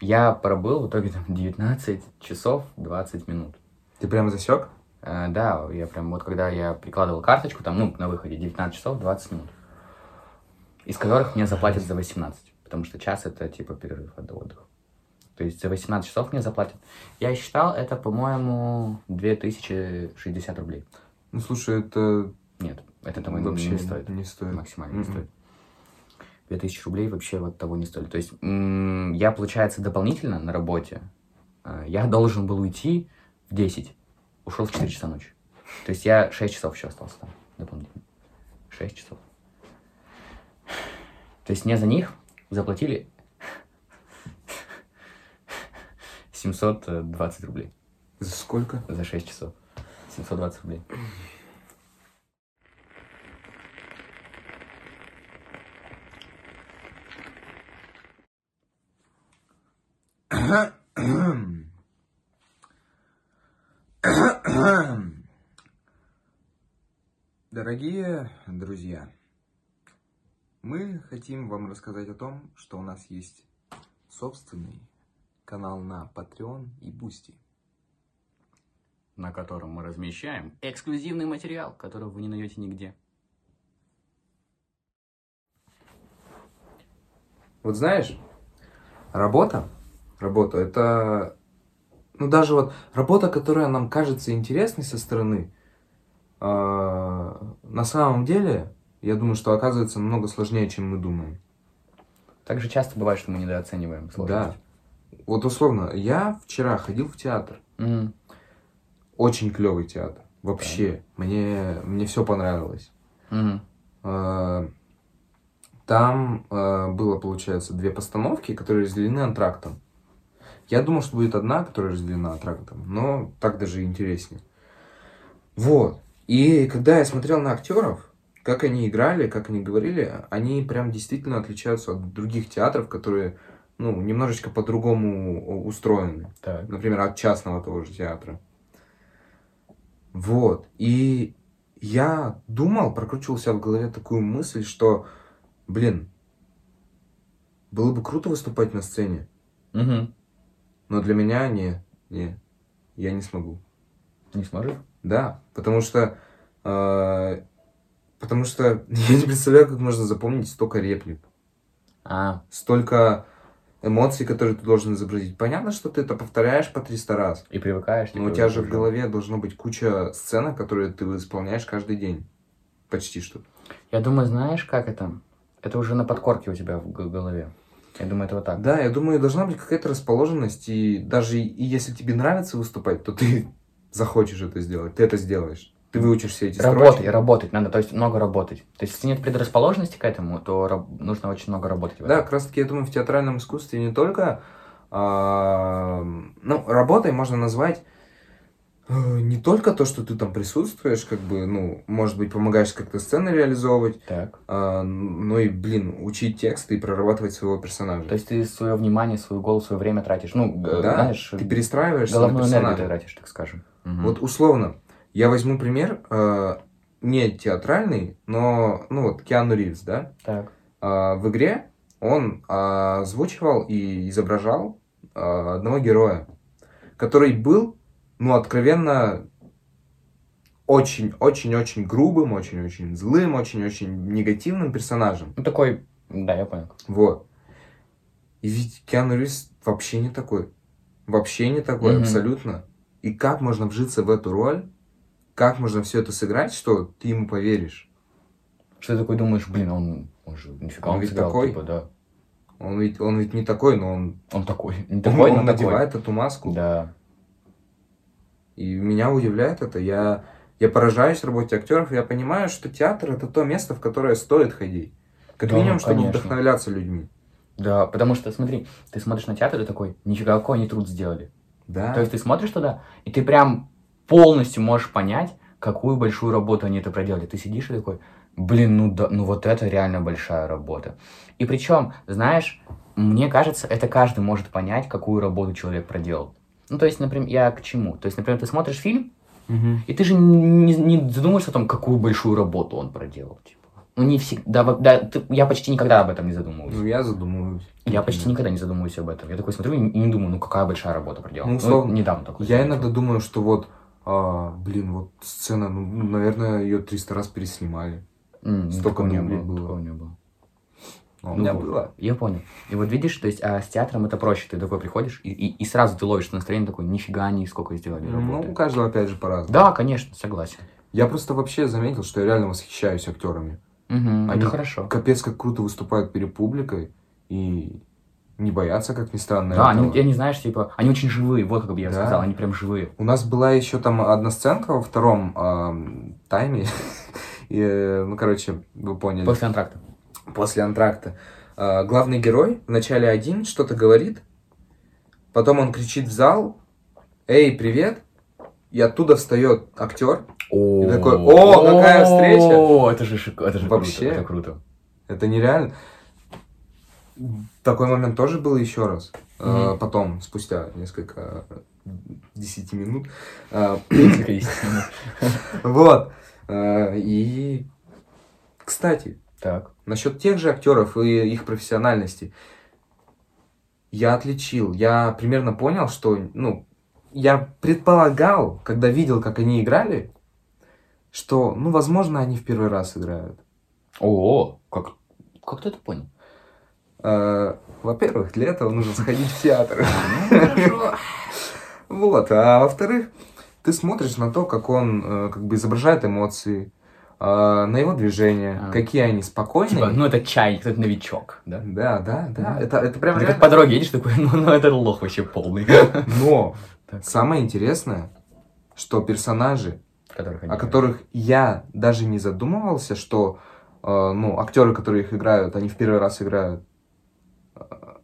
S2: я пробыл в итоге там 19 часов 20 минут.
S1: Ты прям засек?
S2: Э, да, я прям вот когда я прикладывал карточку, там, ну, на выходе 19 часов 20 минут. Из которых мне заплатят за 18, потому что час это типа перерыв от отдыха. То есть за 18 часов мне заплатят. Я считал, это, по-моему, 2060 рублей.
S1: Ну, слушай, это
S2: Нет, это того
S1: вообще
S2: не стоит.
S1: Не стоит.
S2: Максимально не
S1: Мгм.
S2: стоит. 2000 рублей вообще вот того не стоит. То есть я, получается, дополнительно на работе, э, я должен был уйти в 10, ушел в 4 часа ночи. То есть я 6 часов еще остался там дополнительно. 6 часов. То есть мне за них заплатили 720 рублей
S1: За сколько?
S2: за 6 часов. 720 рублей.
S1: Дорогие друзья, мы хотим вам рассказать о том, что у нас есть собственный канал на Patreon и Boosty.
S2: на котором мы размещаем эксклюзивный материал, которого вы не найдете нигде.
S1: Вот знаешь, работа, работа, это, ну даже вот работа, которая нам кажется интересной со стороны, а, на самом деле, я думаю, что оказывается намного сложнее, чем мы думаем.
S2: Также часто бывает, что мы недооцениваем
S1: Да.
S2: сложность.
S1: Вот условно, я вчера ходил в театр,
S2: Мгм.
S1: очень клевый театр, вообще, мне, мне все понравилось.
S2: Мгм.
S1: А, Там а, было, получается, две постановки, которые разделены антрактом. Я думал, что будет одна, которая разделена антрактом, но так даже интереснее. Вот. И когда я смотрел на актеров, как они играли, как они говорили, они прям действительно отличаются от других театров, которые, ну, немножечко по-другому устроены.
S2: Так.
S1: Например, от частного того же театра. Вот. И я думал, прокручивал себя в голове такую мысль, что, блин, было бы круто выступать на сцене,
S2: Угу.
S1: Но для меня не, не, я не смогу.
S2: Не сможешь?
S1: Да, потому что, э, потому что я не представляю, как можно запомнить столько реплик,
S2: А,
S1: столько эмоций, которые ты должен изобразить. Понятно, что ты это повторяешь по 300 раз,
S2: и привыкаешь.
S1: но у тебя же в голове должно быть куча сценок, которые ты исполняешь каждый день. Почти что.
S2: Я думаю, знаешь, как это? Это уже на подкорке у тебя в голове. Я думаю, это вот так.
S1: Да, я думаю, должна быть какая-то расположенность, и даже и если тебе нравится выступать, то ты захочешь это сделать, ты это сделаешь. Ты выучишь все эти
S2: Работать,
S1: строчки.
S2: работать надо, то есть много работать. То есть, если нет предрасположенности к этому, то нужно очень много работать.
S1: Да, как раз таки, я думаю, в театральном искусстве не только... а, ну, работой можно назвать не только то, что ты там присутствуешь, как бы, ну, может быть, помогаешь как-то сцены реализовывать,
S2: Так.
S1: а, но и, блин, учить тексты и прорабатывать своего персонажа.
S2: То есть ты свое внимание, свою голову, свое время тратишь. Ну,
S1: да,
S2: знаешь,
S1: ты перестраиваешься на
S2: головную энергию
S1: персонажа.
S2: ты тратишь, так скажем. Мгм.
S1: Вот условно, я возьму пример, э, не театральный, но, ну вот, Киану Ривз, да?
S2: Так.
S1: А, в игре он а, озвучивал и изображал а, одного героя, который был, ну, откровенно очень-очень-очень грубым, очень-очень злым, очень-очень негативным персонажем.
S2: Ну, такой, да, я понял.
S1: Вот. И ведь Киану Ривз вообще не такой. Вообще не такой,
S2: Мгм.
S1: абсолютно. И как можно вжиться в эту роль, как можно все это сыграть, что ты ему поверишь?
S2: Что ты такой думаешь, блин, он, он же нифига
S1: Он
S2: он
S1: ведь
S2: сыграл,
S1: такой.
S2: типа, да.
S1: Он ведь, он ведь не такой, но он,
S2: Он такой. Не
S1: он,
S2: такой,
S1: он
S2: но такой.
S1: надевает эту маску.
S2: Да.
S1: И меня удивляет это. Я, я поражаюсь работе актеров, и я понимаю, что театр это то место, в которое стоит ходить. Как
S2: Да,
S1: минимум, чтобы
S2: конечно.
S1: вдохновляться людьми.
S2: Да, потому что, смотри, ты смотришь на театр и такой, нифига, какой они труд сделали.
S1: Да.
S2: То есть ты смотришь туда, и ты прям полностью можешь понять, какую большую работу они это проделали. Ты сидишь и такой, блин, ну да, ну вот это реально большая работа. И причем, знаешь, мне кажется, это каждый может понять, какую работу человек проделал. Ну, то есть, например, я к чему? То есть, например, ты смотришь фильм,
S1: Мгм.
S2: и ты же не, не задумываешься о том, какую большую работу он проделал. Типа. Ну, не всегда. Да, ты- я почти никогда об этом не задумываюсь.
S1: Ну, я задумываюсь.
S2: Я почти никогда не задумываюсь об этом. Я такой смотрю и не- думаю, ну какая большая работа проделана.
S1: Ну, условно,
S2: недавно такой.
S1: Я иногда думаю, что вот, а, блин, вот сцена, ну, ну, наверное, ее 300 раз переснимали.
S2: М,
S1: столько дублей
S2: было. Такого не было.
S1: А у
S2: Ну
S1: меня было.
S2: Я понял. И вот видишь, то есть, а с театром это проще. Ты такой приходишь, и, и, и сразу ты ловишь настроение такой, нифига они сколько сделали
S1: Ну,
S2: работы.
S1: у каждого, опять же, по-разному.
S2: Да, конечно, согласен.
S1: Я просто вообще заметил, что я реально восхищаюсь актерами.
S2: Мгм,
S1: Они
S2: это хорошо.
S1: Капец, как круто выступают перед публикой и не боятся, как ни странно.
S2: Да,
S1: этого.
S2: они, я не знаешь, типа, они очень живые, вот как бы я
S1: Да.
S2: сказал, они прям живые.
S1: У нас была еще там одна сценка во втором ам, тайме. И, э, ну, короче, вы поняли.
S2: После антракта.
S1: После антракта. А, главный герой вначале один что-то говорит, потом он кричит в зал, «Эй, привет!» И оттуда встает актер.
S2: О,
S1: такой, «О, какая встреча!»
S2: О, это же, это же
S1: Вообще.
S2: круто, это круто.
S1: Это нереально. Такой момент тоже был еще раз.
S2: Мгм.
S1: Потом, спустя несколько десяти минут. А. Вот. И, кстати,
S2: Так.
S1: насчет тех же актеров и их профессиональности. Я отличил, я примерно понял, что, ну, я предполагал, когда видел, как они играли, что, ну, возможно, они в первый раз играют.
S2: О, как, как ты это понял?
S1: А, Во-первых, для этого нужно сходить в театр.
S2: Ну.
S1: Вот, а во-вторых, ты смотришь на то, как он э, как бы изображает эмоции, а, на его движения,
S2: А.
S1: какие они спокойные.
S2: Типа, ну это чайник, это новичок, да?
S1: Да, да, да. Это, это прям
S2: Ты как
S1: реально-
S2: по дороге едешь такой, ну, ну это лох вообще полный.
S1: Но
S2: Так.
S1: самое интересное, что персонажи,
S2: Которых
S1: о
S2: играют.
S1: которых я даже не задумывался, что э, ну, актеры, которые их играют, они в первый раз играют. э,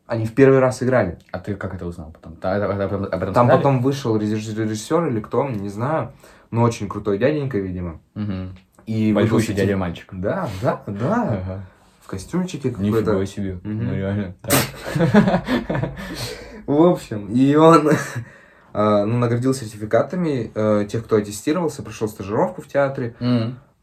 S1: Они в первый раз играли.
S2: А ты как это узнал потом? Об этом
S1: Там потом вышел режиссер, или кто, не знаю, но очень крутой дяденька, видимо.
S2: Мгм.
S1: И
S2: Большущий дядя мальчик.
S1: Да, да, да.
S2: Ага.
S1: В костюмчике
S2: Нифига
S1: какой-то.
S2: себе.
S1: Мгм.
S2: Ну реально.
S1: В общем, и он э, ну, наградил сертификатами э, тех, кто аттестировался, прошел стажировку в театре,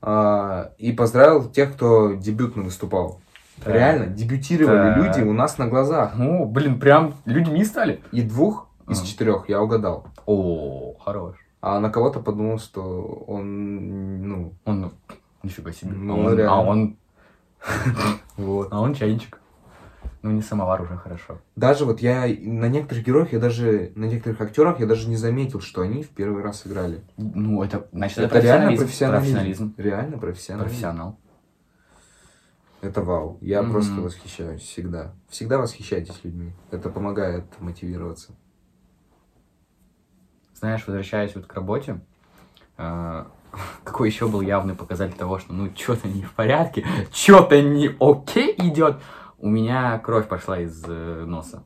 S1: а, и поздравил тех, кто дебютно выступал.
S2: Да.
S1: Реально, дебютировали
S2: Да.
S1: люди у нас на глазах.
S2: Ну, блин, прям людьми стали.
S1: И двух из четырех я угадал.
S2: О, хорош.
S1: А на кого-то подумал, что он, ну,
S2: Он, ну, нифига себе.
S1: Ну,
S2: а, он,
S1: реально.
S2: а он,
S1: вот.
S2: а он чайничек. Ну, не самовар уже хорошо.
S1: Даже вот я на некоторых героях, я даже, на некоторых актерах я даже не заметил, что они в первый раз играли.
S2: Ну, это, значит,
S1: Это реально профессионализм.
S2: профессионализм.
S1: Реально профессионализм.
S2: Профессионал.
S1: Это вау. Я
S2: Мгм.
S1: просто восхищаюсь всегда. Всегда восхищайтесь людьми. Это помогает мотивироваться.
S2: Знаешь, возвращаясь вот к работе, э, какой еще был явный показатель того, что ну что-то не в порядке, что-то не окей идет. У меня кровь пошла из э, носа.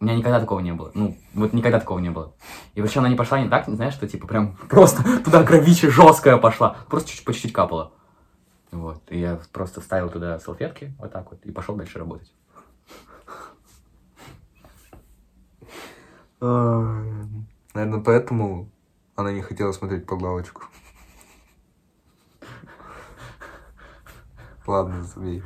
S2: У меня никогда такого не было. Ну, вот никогда такого не было. И причем она не пошла не так, не знаешь, что типа прям просто туда кровища жесткая пошла. Просто чуть-чуть, по капала. Вот. И я просто вставил туда салфетки, вот так вот, и пошел дальше работать.
S1: Наверное, поэтому она не хотела смотреть под лавочку. Ладно, забей.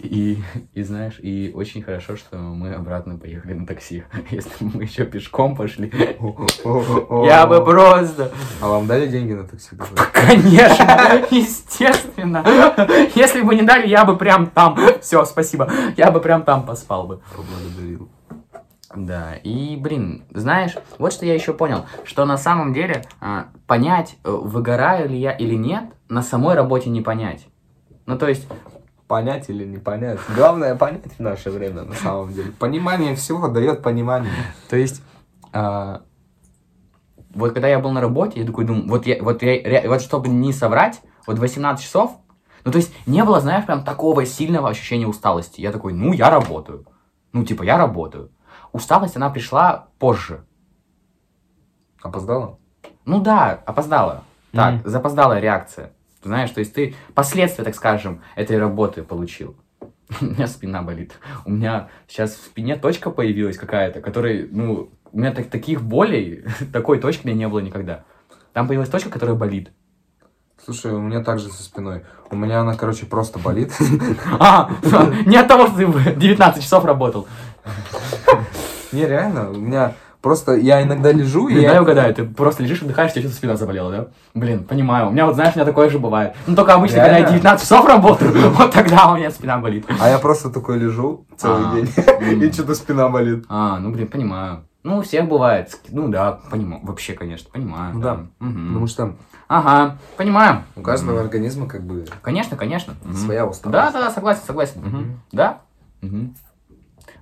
S2: И, и знаешь, и очень хорошо, что мы обратно поехали на такси. Если бы мы еще пешком пошли, я бы просто...
S1: А вам дали деньги на такси?
S2: Конечно, естественно. Если бы не дали, я бы прям там... Все, спасибо. Я бы прям там поспал бы.
S1: Поблагодарил.
S2: Да, и, блин, знаешь, вот что я еще понял, что на самом деле а, понять, э, выгораю ли я или нет, на самой работе не понять. Ну, то есть,
S1: Понять или не понять? Главное понять в наше время, на самом деле. Понимание всего дает понимание.
S2: То есть, а, вот когда я был на работе, я такой думаю, вот, я, вот, я, вот чтобы не соврать, вот 18 часов, ну то есть не было, знаешь, прям такого сильного ощущения усталости. Я такой, ну я работаю. Ну типа я работаю. Усталость, она пришла позже.
S1: Опоздала?
S2: Ну да, опоздала. Так,
S1: Мгм.
S2: запоздалая реакция. Знаешь, то есть ты последствия, так скажем, этой работы получил. У меня спина болит. У меня сейчас в спине точка появилась какая-то, которая, ну, у меня так, таких болей, такой точки у меня не было никогда. Там появилась точка, которая болит.
S1: Слушай, у меня также со спиной. У меня она, короче, просто болит.
S2: А, не от того, что ты в 19 часов работал.
S1: Не, реально, у меня просто я иногда лежу, и
S2: дай
S1: я...
S2: угадаю, ты просто лежишь, отдыхаешь, тебе что-то спина заболела, да? Блин, понимаю. У меня вот, знаешь, у меня такое же бывает. Ну, только обычно, когда я
S1: Реально?
S2: 19 часов работаю, вот тогда у меня спина болит.
S1: А я просто такой лежу целый
S2: А.
S1: день, и что-то спина болит.
S2: А, ну, блин, понимаю. Ну, у всех бывает. Ну, да, понимаю. Вообще, конечно, понимаю.
S1: Ну да. Потому что
S2: Ага, понимаю.
S1: у каждого
S2: Мгм.
S1: организма как бы
S2: Конечно, конечно. Мгм.
S1: своя усталость.
S2: Да, да, да, согласен, согласен. Мгм. Да. Мгм.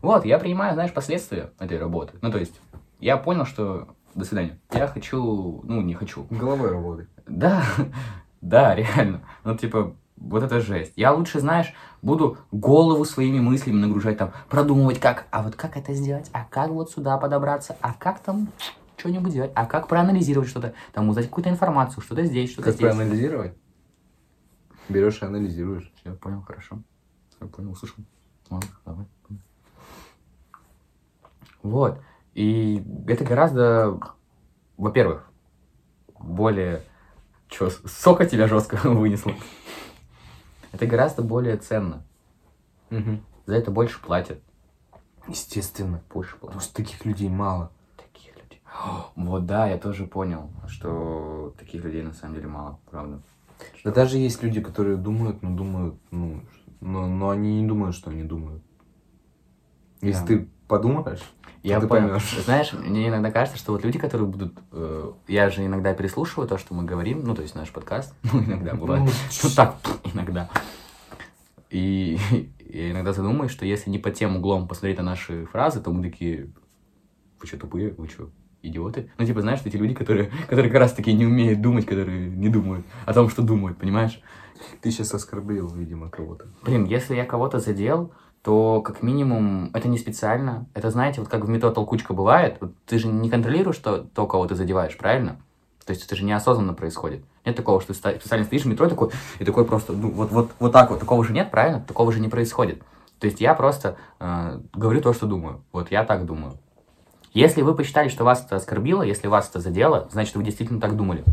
S2: Вот, я принимаю, знаешь, последствия этой работы. Ну, то есть, я понял, что... До свидания. Я хочу... Ну, не хочу.
S1: Головой работать.
S2: Да, да, реально. Ну, типа, вот это жесть. Я лучше, знаешь, буду голову своими мыслями нагружать, там, продумывать, как, а вот как это сделать, а как вот сюда подобраться, а как там что-нибудь делать, а как проанализировать что-то, там, узнать какую-то информацию, что-то здесь, что-то
S1: Как
S2: здесь.
S1: проанализировать? Берешь и анализируешь.
S2: Я понял, хорошо. Я понял, услышал. Ладно, давай. Вот. И это гораздо, во-первых, более... Че, сока тебя жестко вынесло? Это гораздо более ценно. За это больше платят.
S1: Естественно.
S2: Больше платят.
S1: Потому что таких людей мало.
S2: Таких людей. Вот да, я тоже понял, что таких людей на самом деле мало, правда.
S1: Да даже есть люди, которые думают, но думают, ну, но, но они не думают, что они думают. Если
S2: Да.
S1: ты подумаешь,
S2: Я
S1: ты
S2: понял.
S1: поймешь.
S2: Знаешь, мне иногда кажется, что вот люди, которые будут... э, я же иногда переслушиваю то, что мы говорим, ну, то есть наш подкаст, ну, иногда бывает.
S1: Ну,
S2: Ну, так, иногда. И я иногда задумаюсь, что если не под тем углом посмотреть на наши фразы, то мы такие... Вы что, тупые? Вы что, идиоты? Ну, типа, знаешь, эти люди, которые, которые как раз-таки не умеют думать, которые не думают о том, что думают, понимаешь?
S1: ты сейчас оскорбил, видимо, кого-то.
S2: Блин, если я кого-то задел, то как минимум это не специально. Это, знаете, вот как в метро толкучка бывает, вот ты же не контролируешь то, то, кого ты задеваешь, правильно? То есть это же неосознанно происходит. Нет такого, что ты специально стоишь в метро такой, и такой просто, ну, вот, вот, вот так вот. Такого же нет, правильно? Такого же не происходит. То есть я просто э, говорю то, что думаю. Вот я так думаю. Если вы посчитали, что вас это оскорбило, если вас это задело, значит, вы действительно так думали.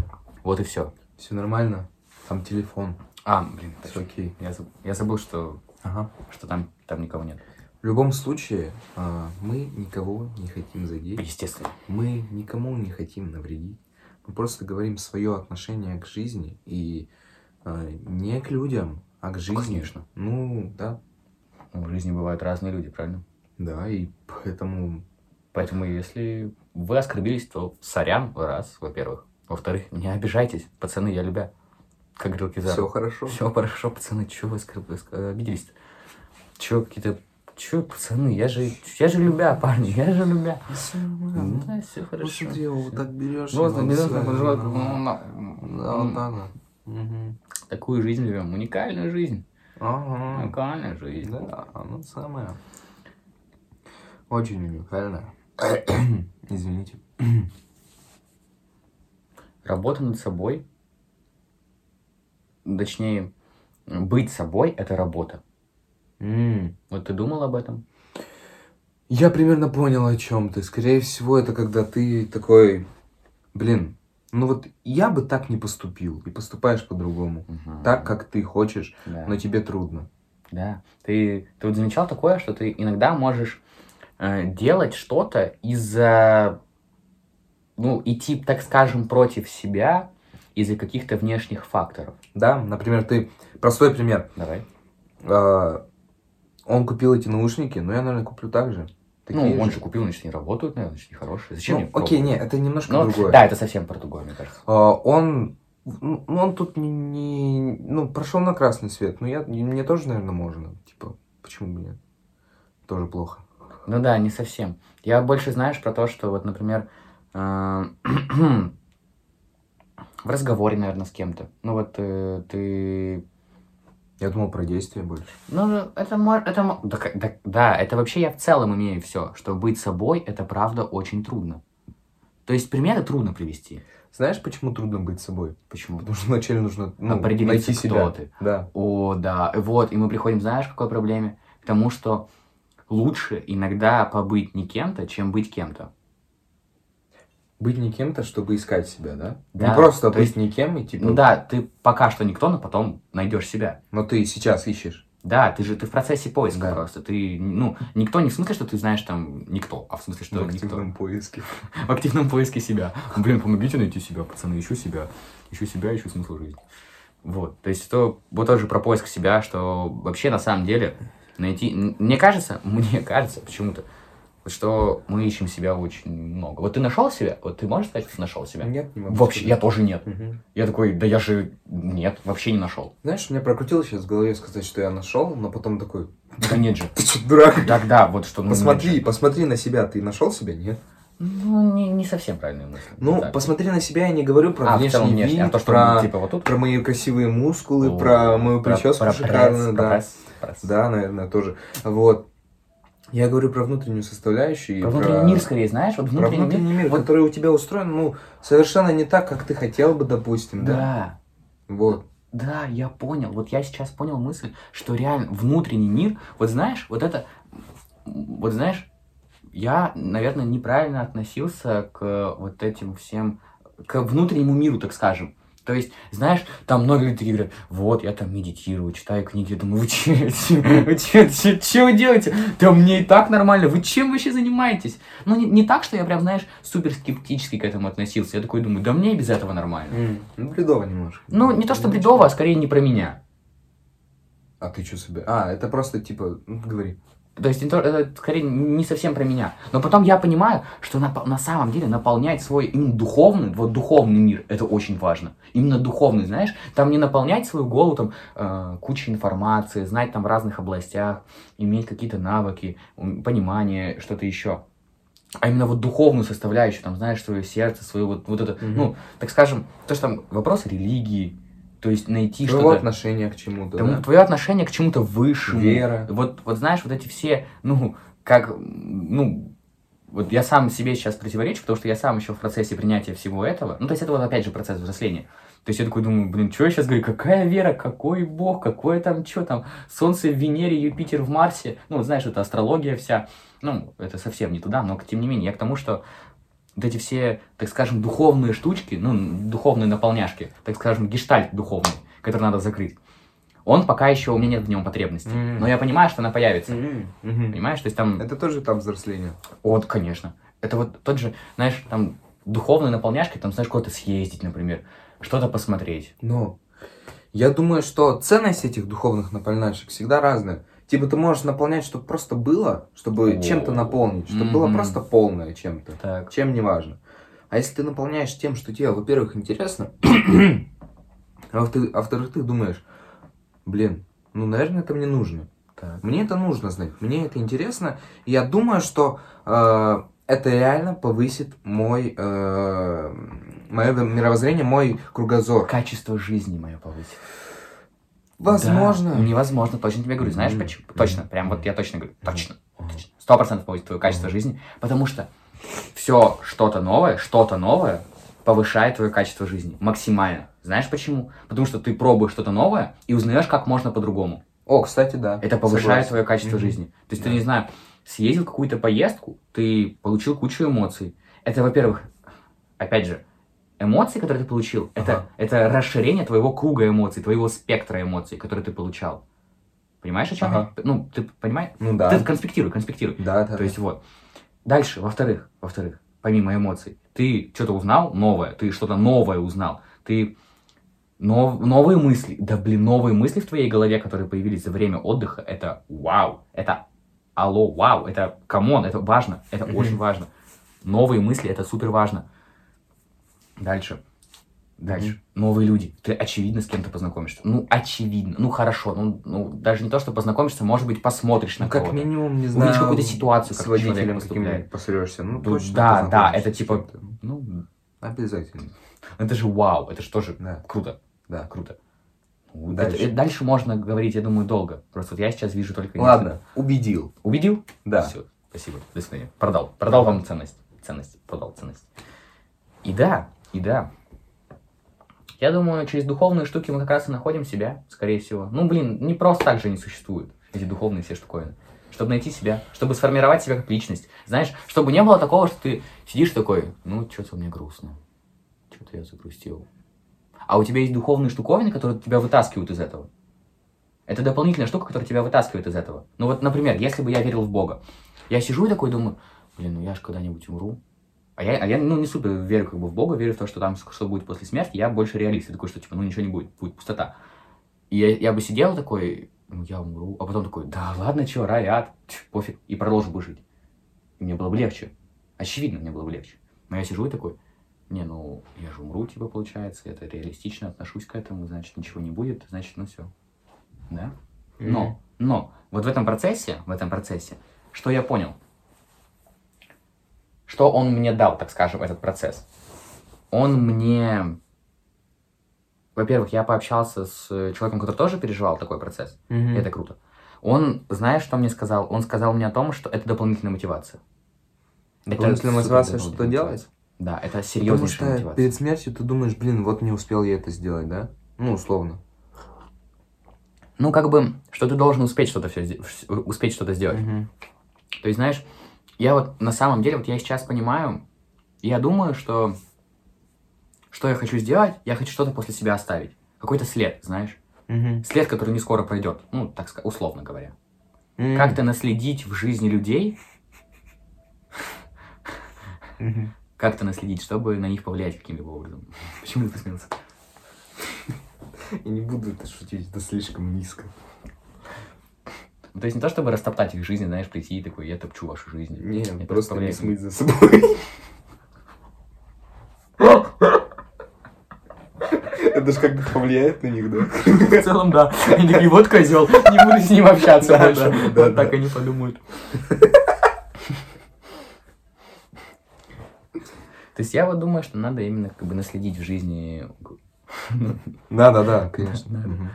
S2: Вот и все.
S1: Все нормально. Там телефон.
S2: А, блин,
S1: Все окей.
S2: Я, я забыл, что,
S1: Ага.
S2: что там, там никого нет.
S1: В любом случае, а, мы никого не хотим задеть.
S2: Естественно.
S1: Мы никому не хотим навредить. Мы просто говорим свое отношение к жизни и а, не к людям, а к жизни.
S2: Конечно.
S1: Ну, да.
S2: В жизни бывают разные люди, правильно?
S1: Да, и поэтому
S2: Поэтому, если вы оскорбились, то сорян, раз, во-первых. Во-вторых, не обижайтесь, пацаны, я любя. Как говорил Кизару.
S1: все хорошо.
S2: Все хорошо, пацаны, чё вы обиделись-то? Чё какие-то... Чё, пацаны, я же, я же любя, парни, я же любя. Да, все хорошо.
S1: Посмотри, вот так берешь.
S2: Вот, не
S1: вот
S2: нужно
S1: ну, Да, вот так вот.
S2: Такую жизнь живем, уникальную жизнь.
S1: Ага.
S2: Уникальная жизнь.
S1: Да, оно самое. Очень уникальное. Извините.
S2: Работа над собой, точнее, быть собой – это работа.
S1: М.
S2: Вот ты думал об этом?
S1: Я примерно понял, о чем ты. Скорее всего, это когда ты такой, блин, ну вот я бы так не поступил, и поступаешь по-другому.
S2: Мгм.
S1: Так, как ты хочешь,
S2: Да.
S1: но тебе трудно.
S2: Да. Ты, ты вот замечал такое, что ты иногда можешь э, делать что-то из-за, ну, идти, так скажем, против себя из-за каких-то внешних факторов.
S1: Да, например, ты... Простой пример.
S2: Давай.
S1: А, Он купил эти наушники, но я, наверное, куплю так же.
S2: ну,
S1: Такие
S2: он
S1: же.
S2: купил, значит, не работают, наверное, значит, не хорошие. Зачем
S1: Ну,
S2: мне
S1: окей,
S2: пробовать?
S1: не, это немножко
S2: Ну,
S1: другое.
S2: Да, это совсем про другое, мне кажется.
S1: А, Он, ну, он тут не, не- ну, прошел на красный свет. Ну, я, мне тоже, наверное, можно. Типа, почему бы нет? Тоже плохо.
S2: Ну да, не совсем. Я больше знаешь про то, что вот, например, э, в разговоре, наверное, с кем-то. Ну вот э, ты...
S1: Я думал про действия больше.
S2: Ну, это может... Это, мо- да, да, да, это вообще я в целом имею все, что быть собой, это правда очень трудно. То есть примеры трудно привести.
S1: Знаешь, почему трудно быть собой?
S2: Почему?
S1: Потому что вначале нужно ну,
S2: Определиться,
S1: найти
S2: кто
S1: себя.
S2: ты.
S1: Да.
S2: О, да. Вот, и мы приходим, знаешь, к какой проблеме? К тому, что лучше иногда побыть не кем-то, чем быть кем-то.
S1: Быть не кем-то, чтобы искать себя, да?
S2: Да,
S1: Не просто
S2: то
S1: быть
S2: есть-
S1: никем и типа...
S2: Ну да, ты пока что никто, но потом найдешь себя.
S1: Но ты сейчас ищешь.
S2: Да, ты же ты в процессе поиска
S1: Да.
S2: просто. Ты, ну, никто не в смысле, что ты знаешь там никто, а в смысле, что
S1: в
S2: никто.
S1: активном поиске.
S2: В активном поиске себя. Блин, помогите найти себя, пацаны, ищу себя. Ищу себя, ищу смысл жизни. Вот, то есть это вот тоже про поиск себя, что вообще на самом деле найти... Мне кажется, мне кажется почему-то, что мы ищем себя очень много. Вот ты нашел себя? Вот ты можешь сказать, что ты нашел себя?
S1: Нет, не могу
S2: Вообще, я
S1: сказать.
S2: тоже нет.
S1: Мгм.
S2: Я такой, да я же нет, вообще не нашел.
S1: Знаешь, меня прокрутилось сейчас в голове сказать, что я нашел, но потом такой,
S2: Да нет же.
S1: ты что, дурак?
S2: Тогда вот что... ну,
S1: Посмотри, посмотри на себя. Ты нашел себя? Нет.
S2: Ну, не, не совсем правильная мысль.
S1: Ну,
S2: Так.
S1: посмотри на себя, я не говорю про
S2: а,
S1: внешний
S2: целом
S1: вид,
S2: внешне. А то, что
S1: про,
S2: типа вот тут...
S1: про мои красивые мускулы,
S2: О,
S1: про мою
S2: про-
S1: прическу
S2: про
S1: шикарную,
S2: пресс, про
S1: да.
S2: пресс, пресс.
S1: Да, наверное, тоже. Вот. Я говорю про внутреннюю составляющую. и
S2: Про внутренний мир, скорее, знаешь, вот
S1: Про
S2: внутренний,
S1: внутренний мир,
S2: вот-
S1: который у тебя устроен, ну, совершенно не так, как ты хотел бы, допустим, да.
S2: Да,
S1: Вот.
S2: да, я понял. Вот я сейчас понял мысль, что реально внутренний мир, вот знаешь, вот это, вот знаешь, я, наверное, неправильно относился к вот этим всем, к внутреннему миру, так скажем. То есть, знаешь, там многие люди такие говорят, вот, я там медитирую, читаю книги, я думаю, вы че, вы че, че, че вы делаете? Да мне и так нормально, вы чем вообще занимаетесь? Ну, не, не так, что я прям, знаешь, супер скептически к этому относился, я такой думаю, да мне и без этого нормально.
S1: Ну, бредово немножко.
S2: Ну, не то, что бредово, а скорее не про меня.
S1: А ты что себе? А, это просто, типа, ну, говори.
S2: То есть, это скорее не совсем про меня. Но потом я понимаю, что на, на самом деле наполнять свой именно духовный, вот духовный мир, это очень важно. Именно духовный, знаешь, там не наполнять свою голову там э, кучей информации, знать там в разных областях, иметь какие-то навыки, понимание, что-то еще. А именно вот духовную составляющую, там, знаешь, свое сердце, свое вот, вот это,
S1: Мгм.
S2: ну, так скажем, то, что там вопрос религии, то есть найти что-то...
S1: отношения к чему-то,
S2: Тому-
S1: да?
S2: Твое отношение к чему-то высшему.
S1: Вера.
S2: Вот, вот знаешь, вот эти все, ну, как, ну, вот я сам себе сейчас противоречу, потому что я сам еще в процессе принятия всего этого. Ну, то есть это вот опять же процесс взросления. То есть я такой думаю, блин, что я сейчас говорю, какая вера, какой бог, какое там, что там, солнце в Венере, Юпитер в Марсе. Ну, вот знаешь, это астрология вся. Ну, это совсем не туда, но тем не менее, я к тому, что вот эти все, так скажем, духовные штучки, ну, духовные наполняшки, так скажем, гештальт духовный, который надо закрыть. Он пока еще у меня нет в нем потребности.
S1: Мгм.
S2: Но я понимаю, что она появится.
S1: Мгм.
S2: Понимаешь? То есть там...
S1: Это тоже этап взросления.
S2: Вот, конечно. Это вот тот же, знаешь, там духовной наполняшкой, там, знаешь, куда-то съездить, например, что-то посмотреть.
S1: Но я думаю, что ценность этих духовных наполняшек всегда разная. Типа ты можешь наполнять, чтобы просто было, чтобы
S2: О.
S1: чем-то наполнить, чтобы было
S2: Мгм.
S1: просто полное чем-то.
S2: Так.
S1: Чем не важно. А если ты наполняешь тем, что тебе, во-первых, интересно, во-вторых, а во-вторых, ты думаешь, блин, ну, наверное, это мне нужно.
S2: Так.
S1: Мне это нужно знать, мне это интересно. И я думаю, что э, это реально повысит мой, э, мое мировоззрение, мой кругозор.
S2: Качество жизни мое повысит.
S1: Возможно.
S2: Да, невозможно, точно тебе говорю. Знаешь почему? Точно, прям вот я точно говорю. Точно. Сто процентов повысит твое качество жизни, потому что все что-то новое, что-то новое повышает твое качество жизни максимально. Знаешь почему? Потому что ты пробуешь что-то новое и узнаешь, как можно по-другому.
S1: О, кстати, да.
S2: Это повышает
S1: Согласен.
S2: твое качество
S1: Мгм.
S2: жизни. То есть ты,
S1: Да.
S2: не знаю, съездил в какую-то поездку, ты получил кучу эмоций. Это, во-первых, опять же, эмоции, которые ты получил, это,
S1: Ага.
S2: это расширение твоего круга эмоций, твоего спектра эмоций, которые ты получал. Понимаешь, о чем
S1: Ага.
S2: я? Ну, ты понимаешь?
S1: Ну да.
S2: Ты конспектируй, конспектируй.
S1: Да, да.
S2: То есть вот. Дальше, во-вторых, во-вторых, помимо эмоций, ты что-то узнал новое, ты что-то новое узнал, ты нов- новые мысли, да блин, новые мысли в твоей голове, которые появились за время отдыха, это вау, это алло, вау, это come on, это важно, это очень важно. Новые мысли, это супер важно. Дальше. Дальше. Новые люди. Ты очевидно с кем-то познакомишься. Ну, очевидно. Ну, хорошо. Ну, ну, даже не то, что познакомишься, может быть, посмотришь на
S1: Ну, как
S2: кого-то.
S1: минимум, не
S2: Увидишь
S1: знаю.
S2: какую-то ситуацию, как
S1: с водителем каким-нибудь посрешься. Ну,
S2: Ну,
S1: точно
S2: да, да, это типа-. Ну,
S1: Обязательно.
S2: это же вау, это же тоже
S1: Да,
S2: круто,
S1: да.
S2: круто. Ну,
S1: Дальше.
S2: это- это дальше можно говорить, я думаю, долго. Просто вот я сейчас вижу только...
S1: Ладно, убедил.
S2: несколько. Убедил?
S1: Да.
S2: Все, спасибо. До свидания. Продал. Продал вам ценность. Ценность. Продал ценность. И да, и да. Я думаю, через духовные штуки мы как раз и находим себя, скорее всего. Ну, блин, не просто так же не существуют эти духовные все штуковины. Чтобы найти себя, чтобы сформировать себя как личность. Знаешь, чтобы не было такого, что ты сидишь такой, ну, что-то мне грустно. Что-то я загрустил. А у тебя есть духовные штуковины, которые тебя вытаскивают из этого. Это дополнительная штука, которая тебя вытаскивает из этого. Ну вот, например, если бы я верил в Бога, я сижу и такой думаю, блин, ну я же когда-нибудь умру. А я, а я, ну, не супер верю как бы в Бога, верю в то, что там что будет после смерти, я больше реалист. Я такой, что типа, ну ничего не будет, будет пустота. И я, я бы сидел такой, ну я умру, а потом такой, да ладно, что, рай, ад, тьф, пофиг, и продолжил бы жить. И мне было бы легче. Очевидно, мне было бы легче. Но я сижу и такой, не, ну, я же умру, типа, получается, это реалистично, отношусь к этому, значит, ничего не будет, значит, ну все. Да? Но, но, вот в этом процессе, в этом процессе, что я понял? Что он мне дал, так скажем, этот процесс? Он мне... Во-первых, я пообщался с человеком, который тоже переживал такой процесс.
S1: Мгм.
S2: И это круто. Он, знаешь, что мне сказал? Он сказал мне о том, что это дополнительная мотивация.
S1: Дополнительная мотивация что-то делать?
S2: Да, это
S1: что
S2: мотивация.
S1: перед смертью ты думаешь, блин, вот не успел я это сделать, да? Ну, условно.
S2: Ну, как бы, что ты должен успеть что-то все, успеть что-то сделать.
S1: Мгм.
S2: То есть, знаешь, я вот на самом деле, вот я сейчас понимаю, я думаю, что что я хочу сделать, я хочу что-то после себя оставить. Какой-то след, знаешь.
S1: Мгм.
S2: След, который не скоро пройдет. Ну, так сказать, условно говоря.
S1: М.
S2: Как-то наследить в жизни людей,
S1: Мгм.
S2: как-то наследить, чтобы на них повлиять каким-либо образом. Почему ты посмеялся?
S1: Я не буду это шутить, это слишком низко.
S2: Ну, то есть не то, чтобы растоптать их жизнь, знаешь, прийти и такой, я топчу вашу жизнь.
S1: Не,
S2: Я
S1: просто не смыть за собой. Это же как бы повлияет на них, да?
S2: В целом, да. Они такие, вот козел, не буду с ним общаться
S1: Да,
S2: больше.
S1: да, да,
S2: Вот так они подумают. То есть я вот думаю, что надо именно как бы наследить в жизни.
S1: Да, да, да, конечно.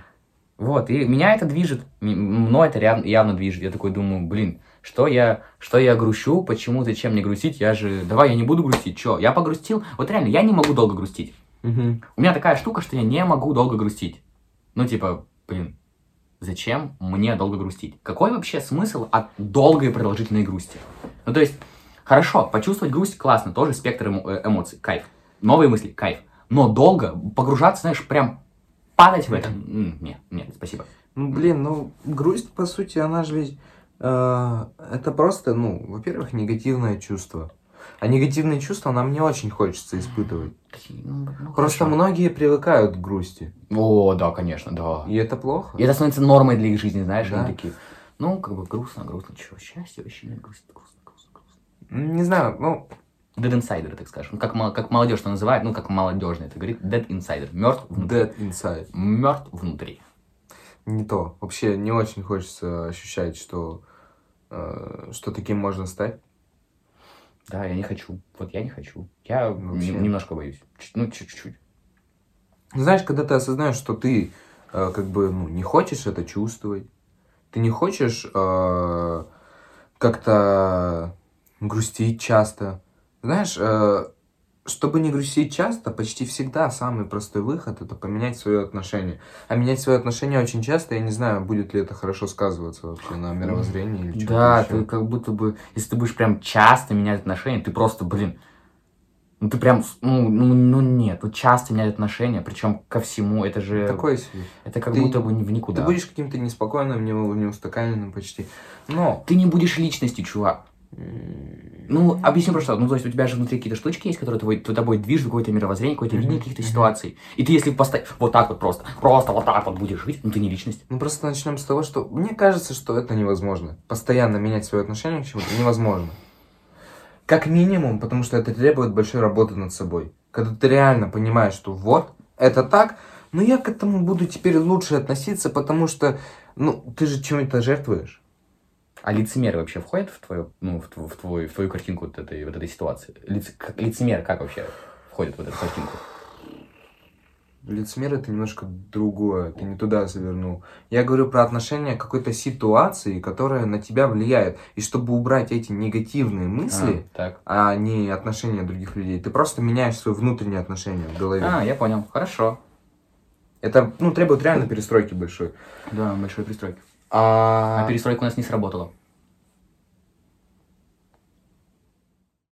S2: Вот, и меня это движет, мной это явно движет. Я такой думаю, блин, что я, что я грущу, почему, зачем мне грустить? Я же, давай, я не буду грустить, что? Я погрустил, вот реально, я не могу долго грустить.
S1: Мгм.
S2: У меня такая штука, что я не могу долго грустить. Ну, типа, блин, зачем мне долго грустить? Какой вообще смысл от долгой продолжительной грусти? Ну, то есть, хорошо, почувствовать грусть классно, тоже спектр эмо- эмоций, кайф. Новые мысли, кайф. Но долго погружаться, знаешь, прям падать в это, м, нет, нет, спасибо.
S1: Ну, блин, ну, грусть, по сути, она же ведь... э, это просто, ну, во-первых, негативное чувство. А негативные чувства нам не очень хочется испытывать.
S2: Ну, ну,
S1: Просто
S2: хорошо.
S1: многие привыкают к грусти.
S2: О, да, конечно, да.
S1: И это плохо.
S2: И это становится нормой для их жизни, знаешь,
S1: Да.
S2: они такие, ну, как бы грустно, грустно, чего, счастье вообще нет, грустно, грустно, грустно, грустно.
S1: Не знаю, ну,
S2: Dead Insider, так скажем. Как, как молодежь это называет, ну, как молодежно это говорит, Dead Insider. Мертв внутри.
S1: dead inside.
S2: Мертв внутри.
S1: Не то. Вообще не очень хочется ощущать, что, э, что таким можно стать.
S2: Да, я не хочу. Вот я не хочу. Я
S1: Вообще.
S2: нем- немножко боюсь. Чуть- Ну, чуть-чуть.
S1: Ну, Знаешь, когда ты осознаешь, что ты э, как бы ну, не хочешь это чувствовать, ты не хочешь э, как-то грустить часто. Знаешь, э, чтобы не грустить часто, почти всегда самый простой выход это поменять свое отношение. А менять свое отношение очень часто, я не знаю, будет ли это хорошо сказываться вообще на мировоззрении или что-то
S2: Да,
S1: еще.
S2: ты как будто бы, если ты будешь прям часто менять отношения, ты просто, блин, ну ты прям, ну, ну, ну нет, ну часто менять отношения, причем ко всему, это же,
S1: Такой себе.
S2: это как
S1: ты-
S2: будто бы в никуда.
S1: Ты будешь каким-то неспокойным, не, неустаканенным почти. Но...
S2: Ты не будешь личностью, чувак. Ну, объясню просто, ну, то есть у тебя же внутри какие-то штучки есть, которые твой, тобой движут, какое-то мировоззрение, какое-то видение каких-то ситуаций. И ты если поставить вот так вот просто, просто вот так вот будешь жить, ну ты не личность.
S1: Ну, просто начнем с того, что мне кажется, что это невозможно. Постоянно менять свое отношение к чему-то невозможно. Как минимум, потому что это требует большой работы над собой. Когда ты реально понимаешь, что вот, это так, но я к этому буду теперь лучше относиться, потому что, ну, ты же чем-то жертвуешь.
S2: А лицемеры вообще входят в твою, ну, в, тв- в твой, в твою картинку вот этой, вот этой ситуации? Лиц, как, лицемер как вообще входит в эту картинку?
S1: Лицемер это немножко другое, ты не туда завернул. Я говорю про отношение к какой-то ситуации, которая на тебя влияет. И чтобы убрать эти негативные мысли,
S2: А, так.
S1: а не отношения других людей. Ты просто меняешь свое внутреннее отношение в голове.
S2: А, я понял. Хорошо.
S1: Это, ну, требует реально перестройки большой.
S2: Да, большой перестройки. А
S1: А,
S2: перестройка у нас не сработала.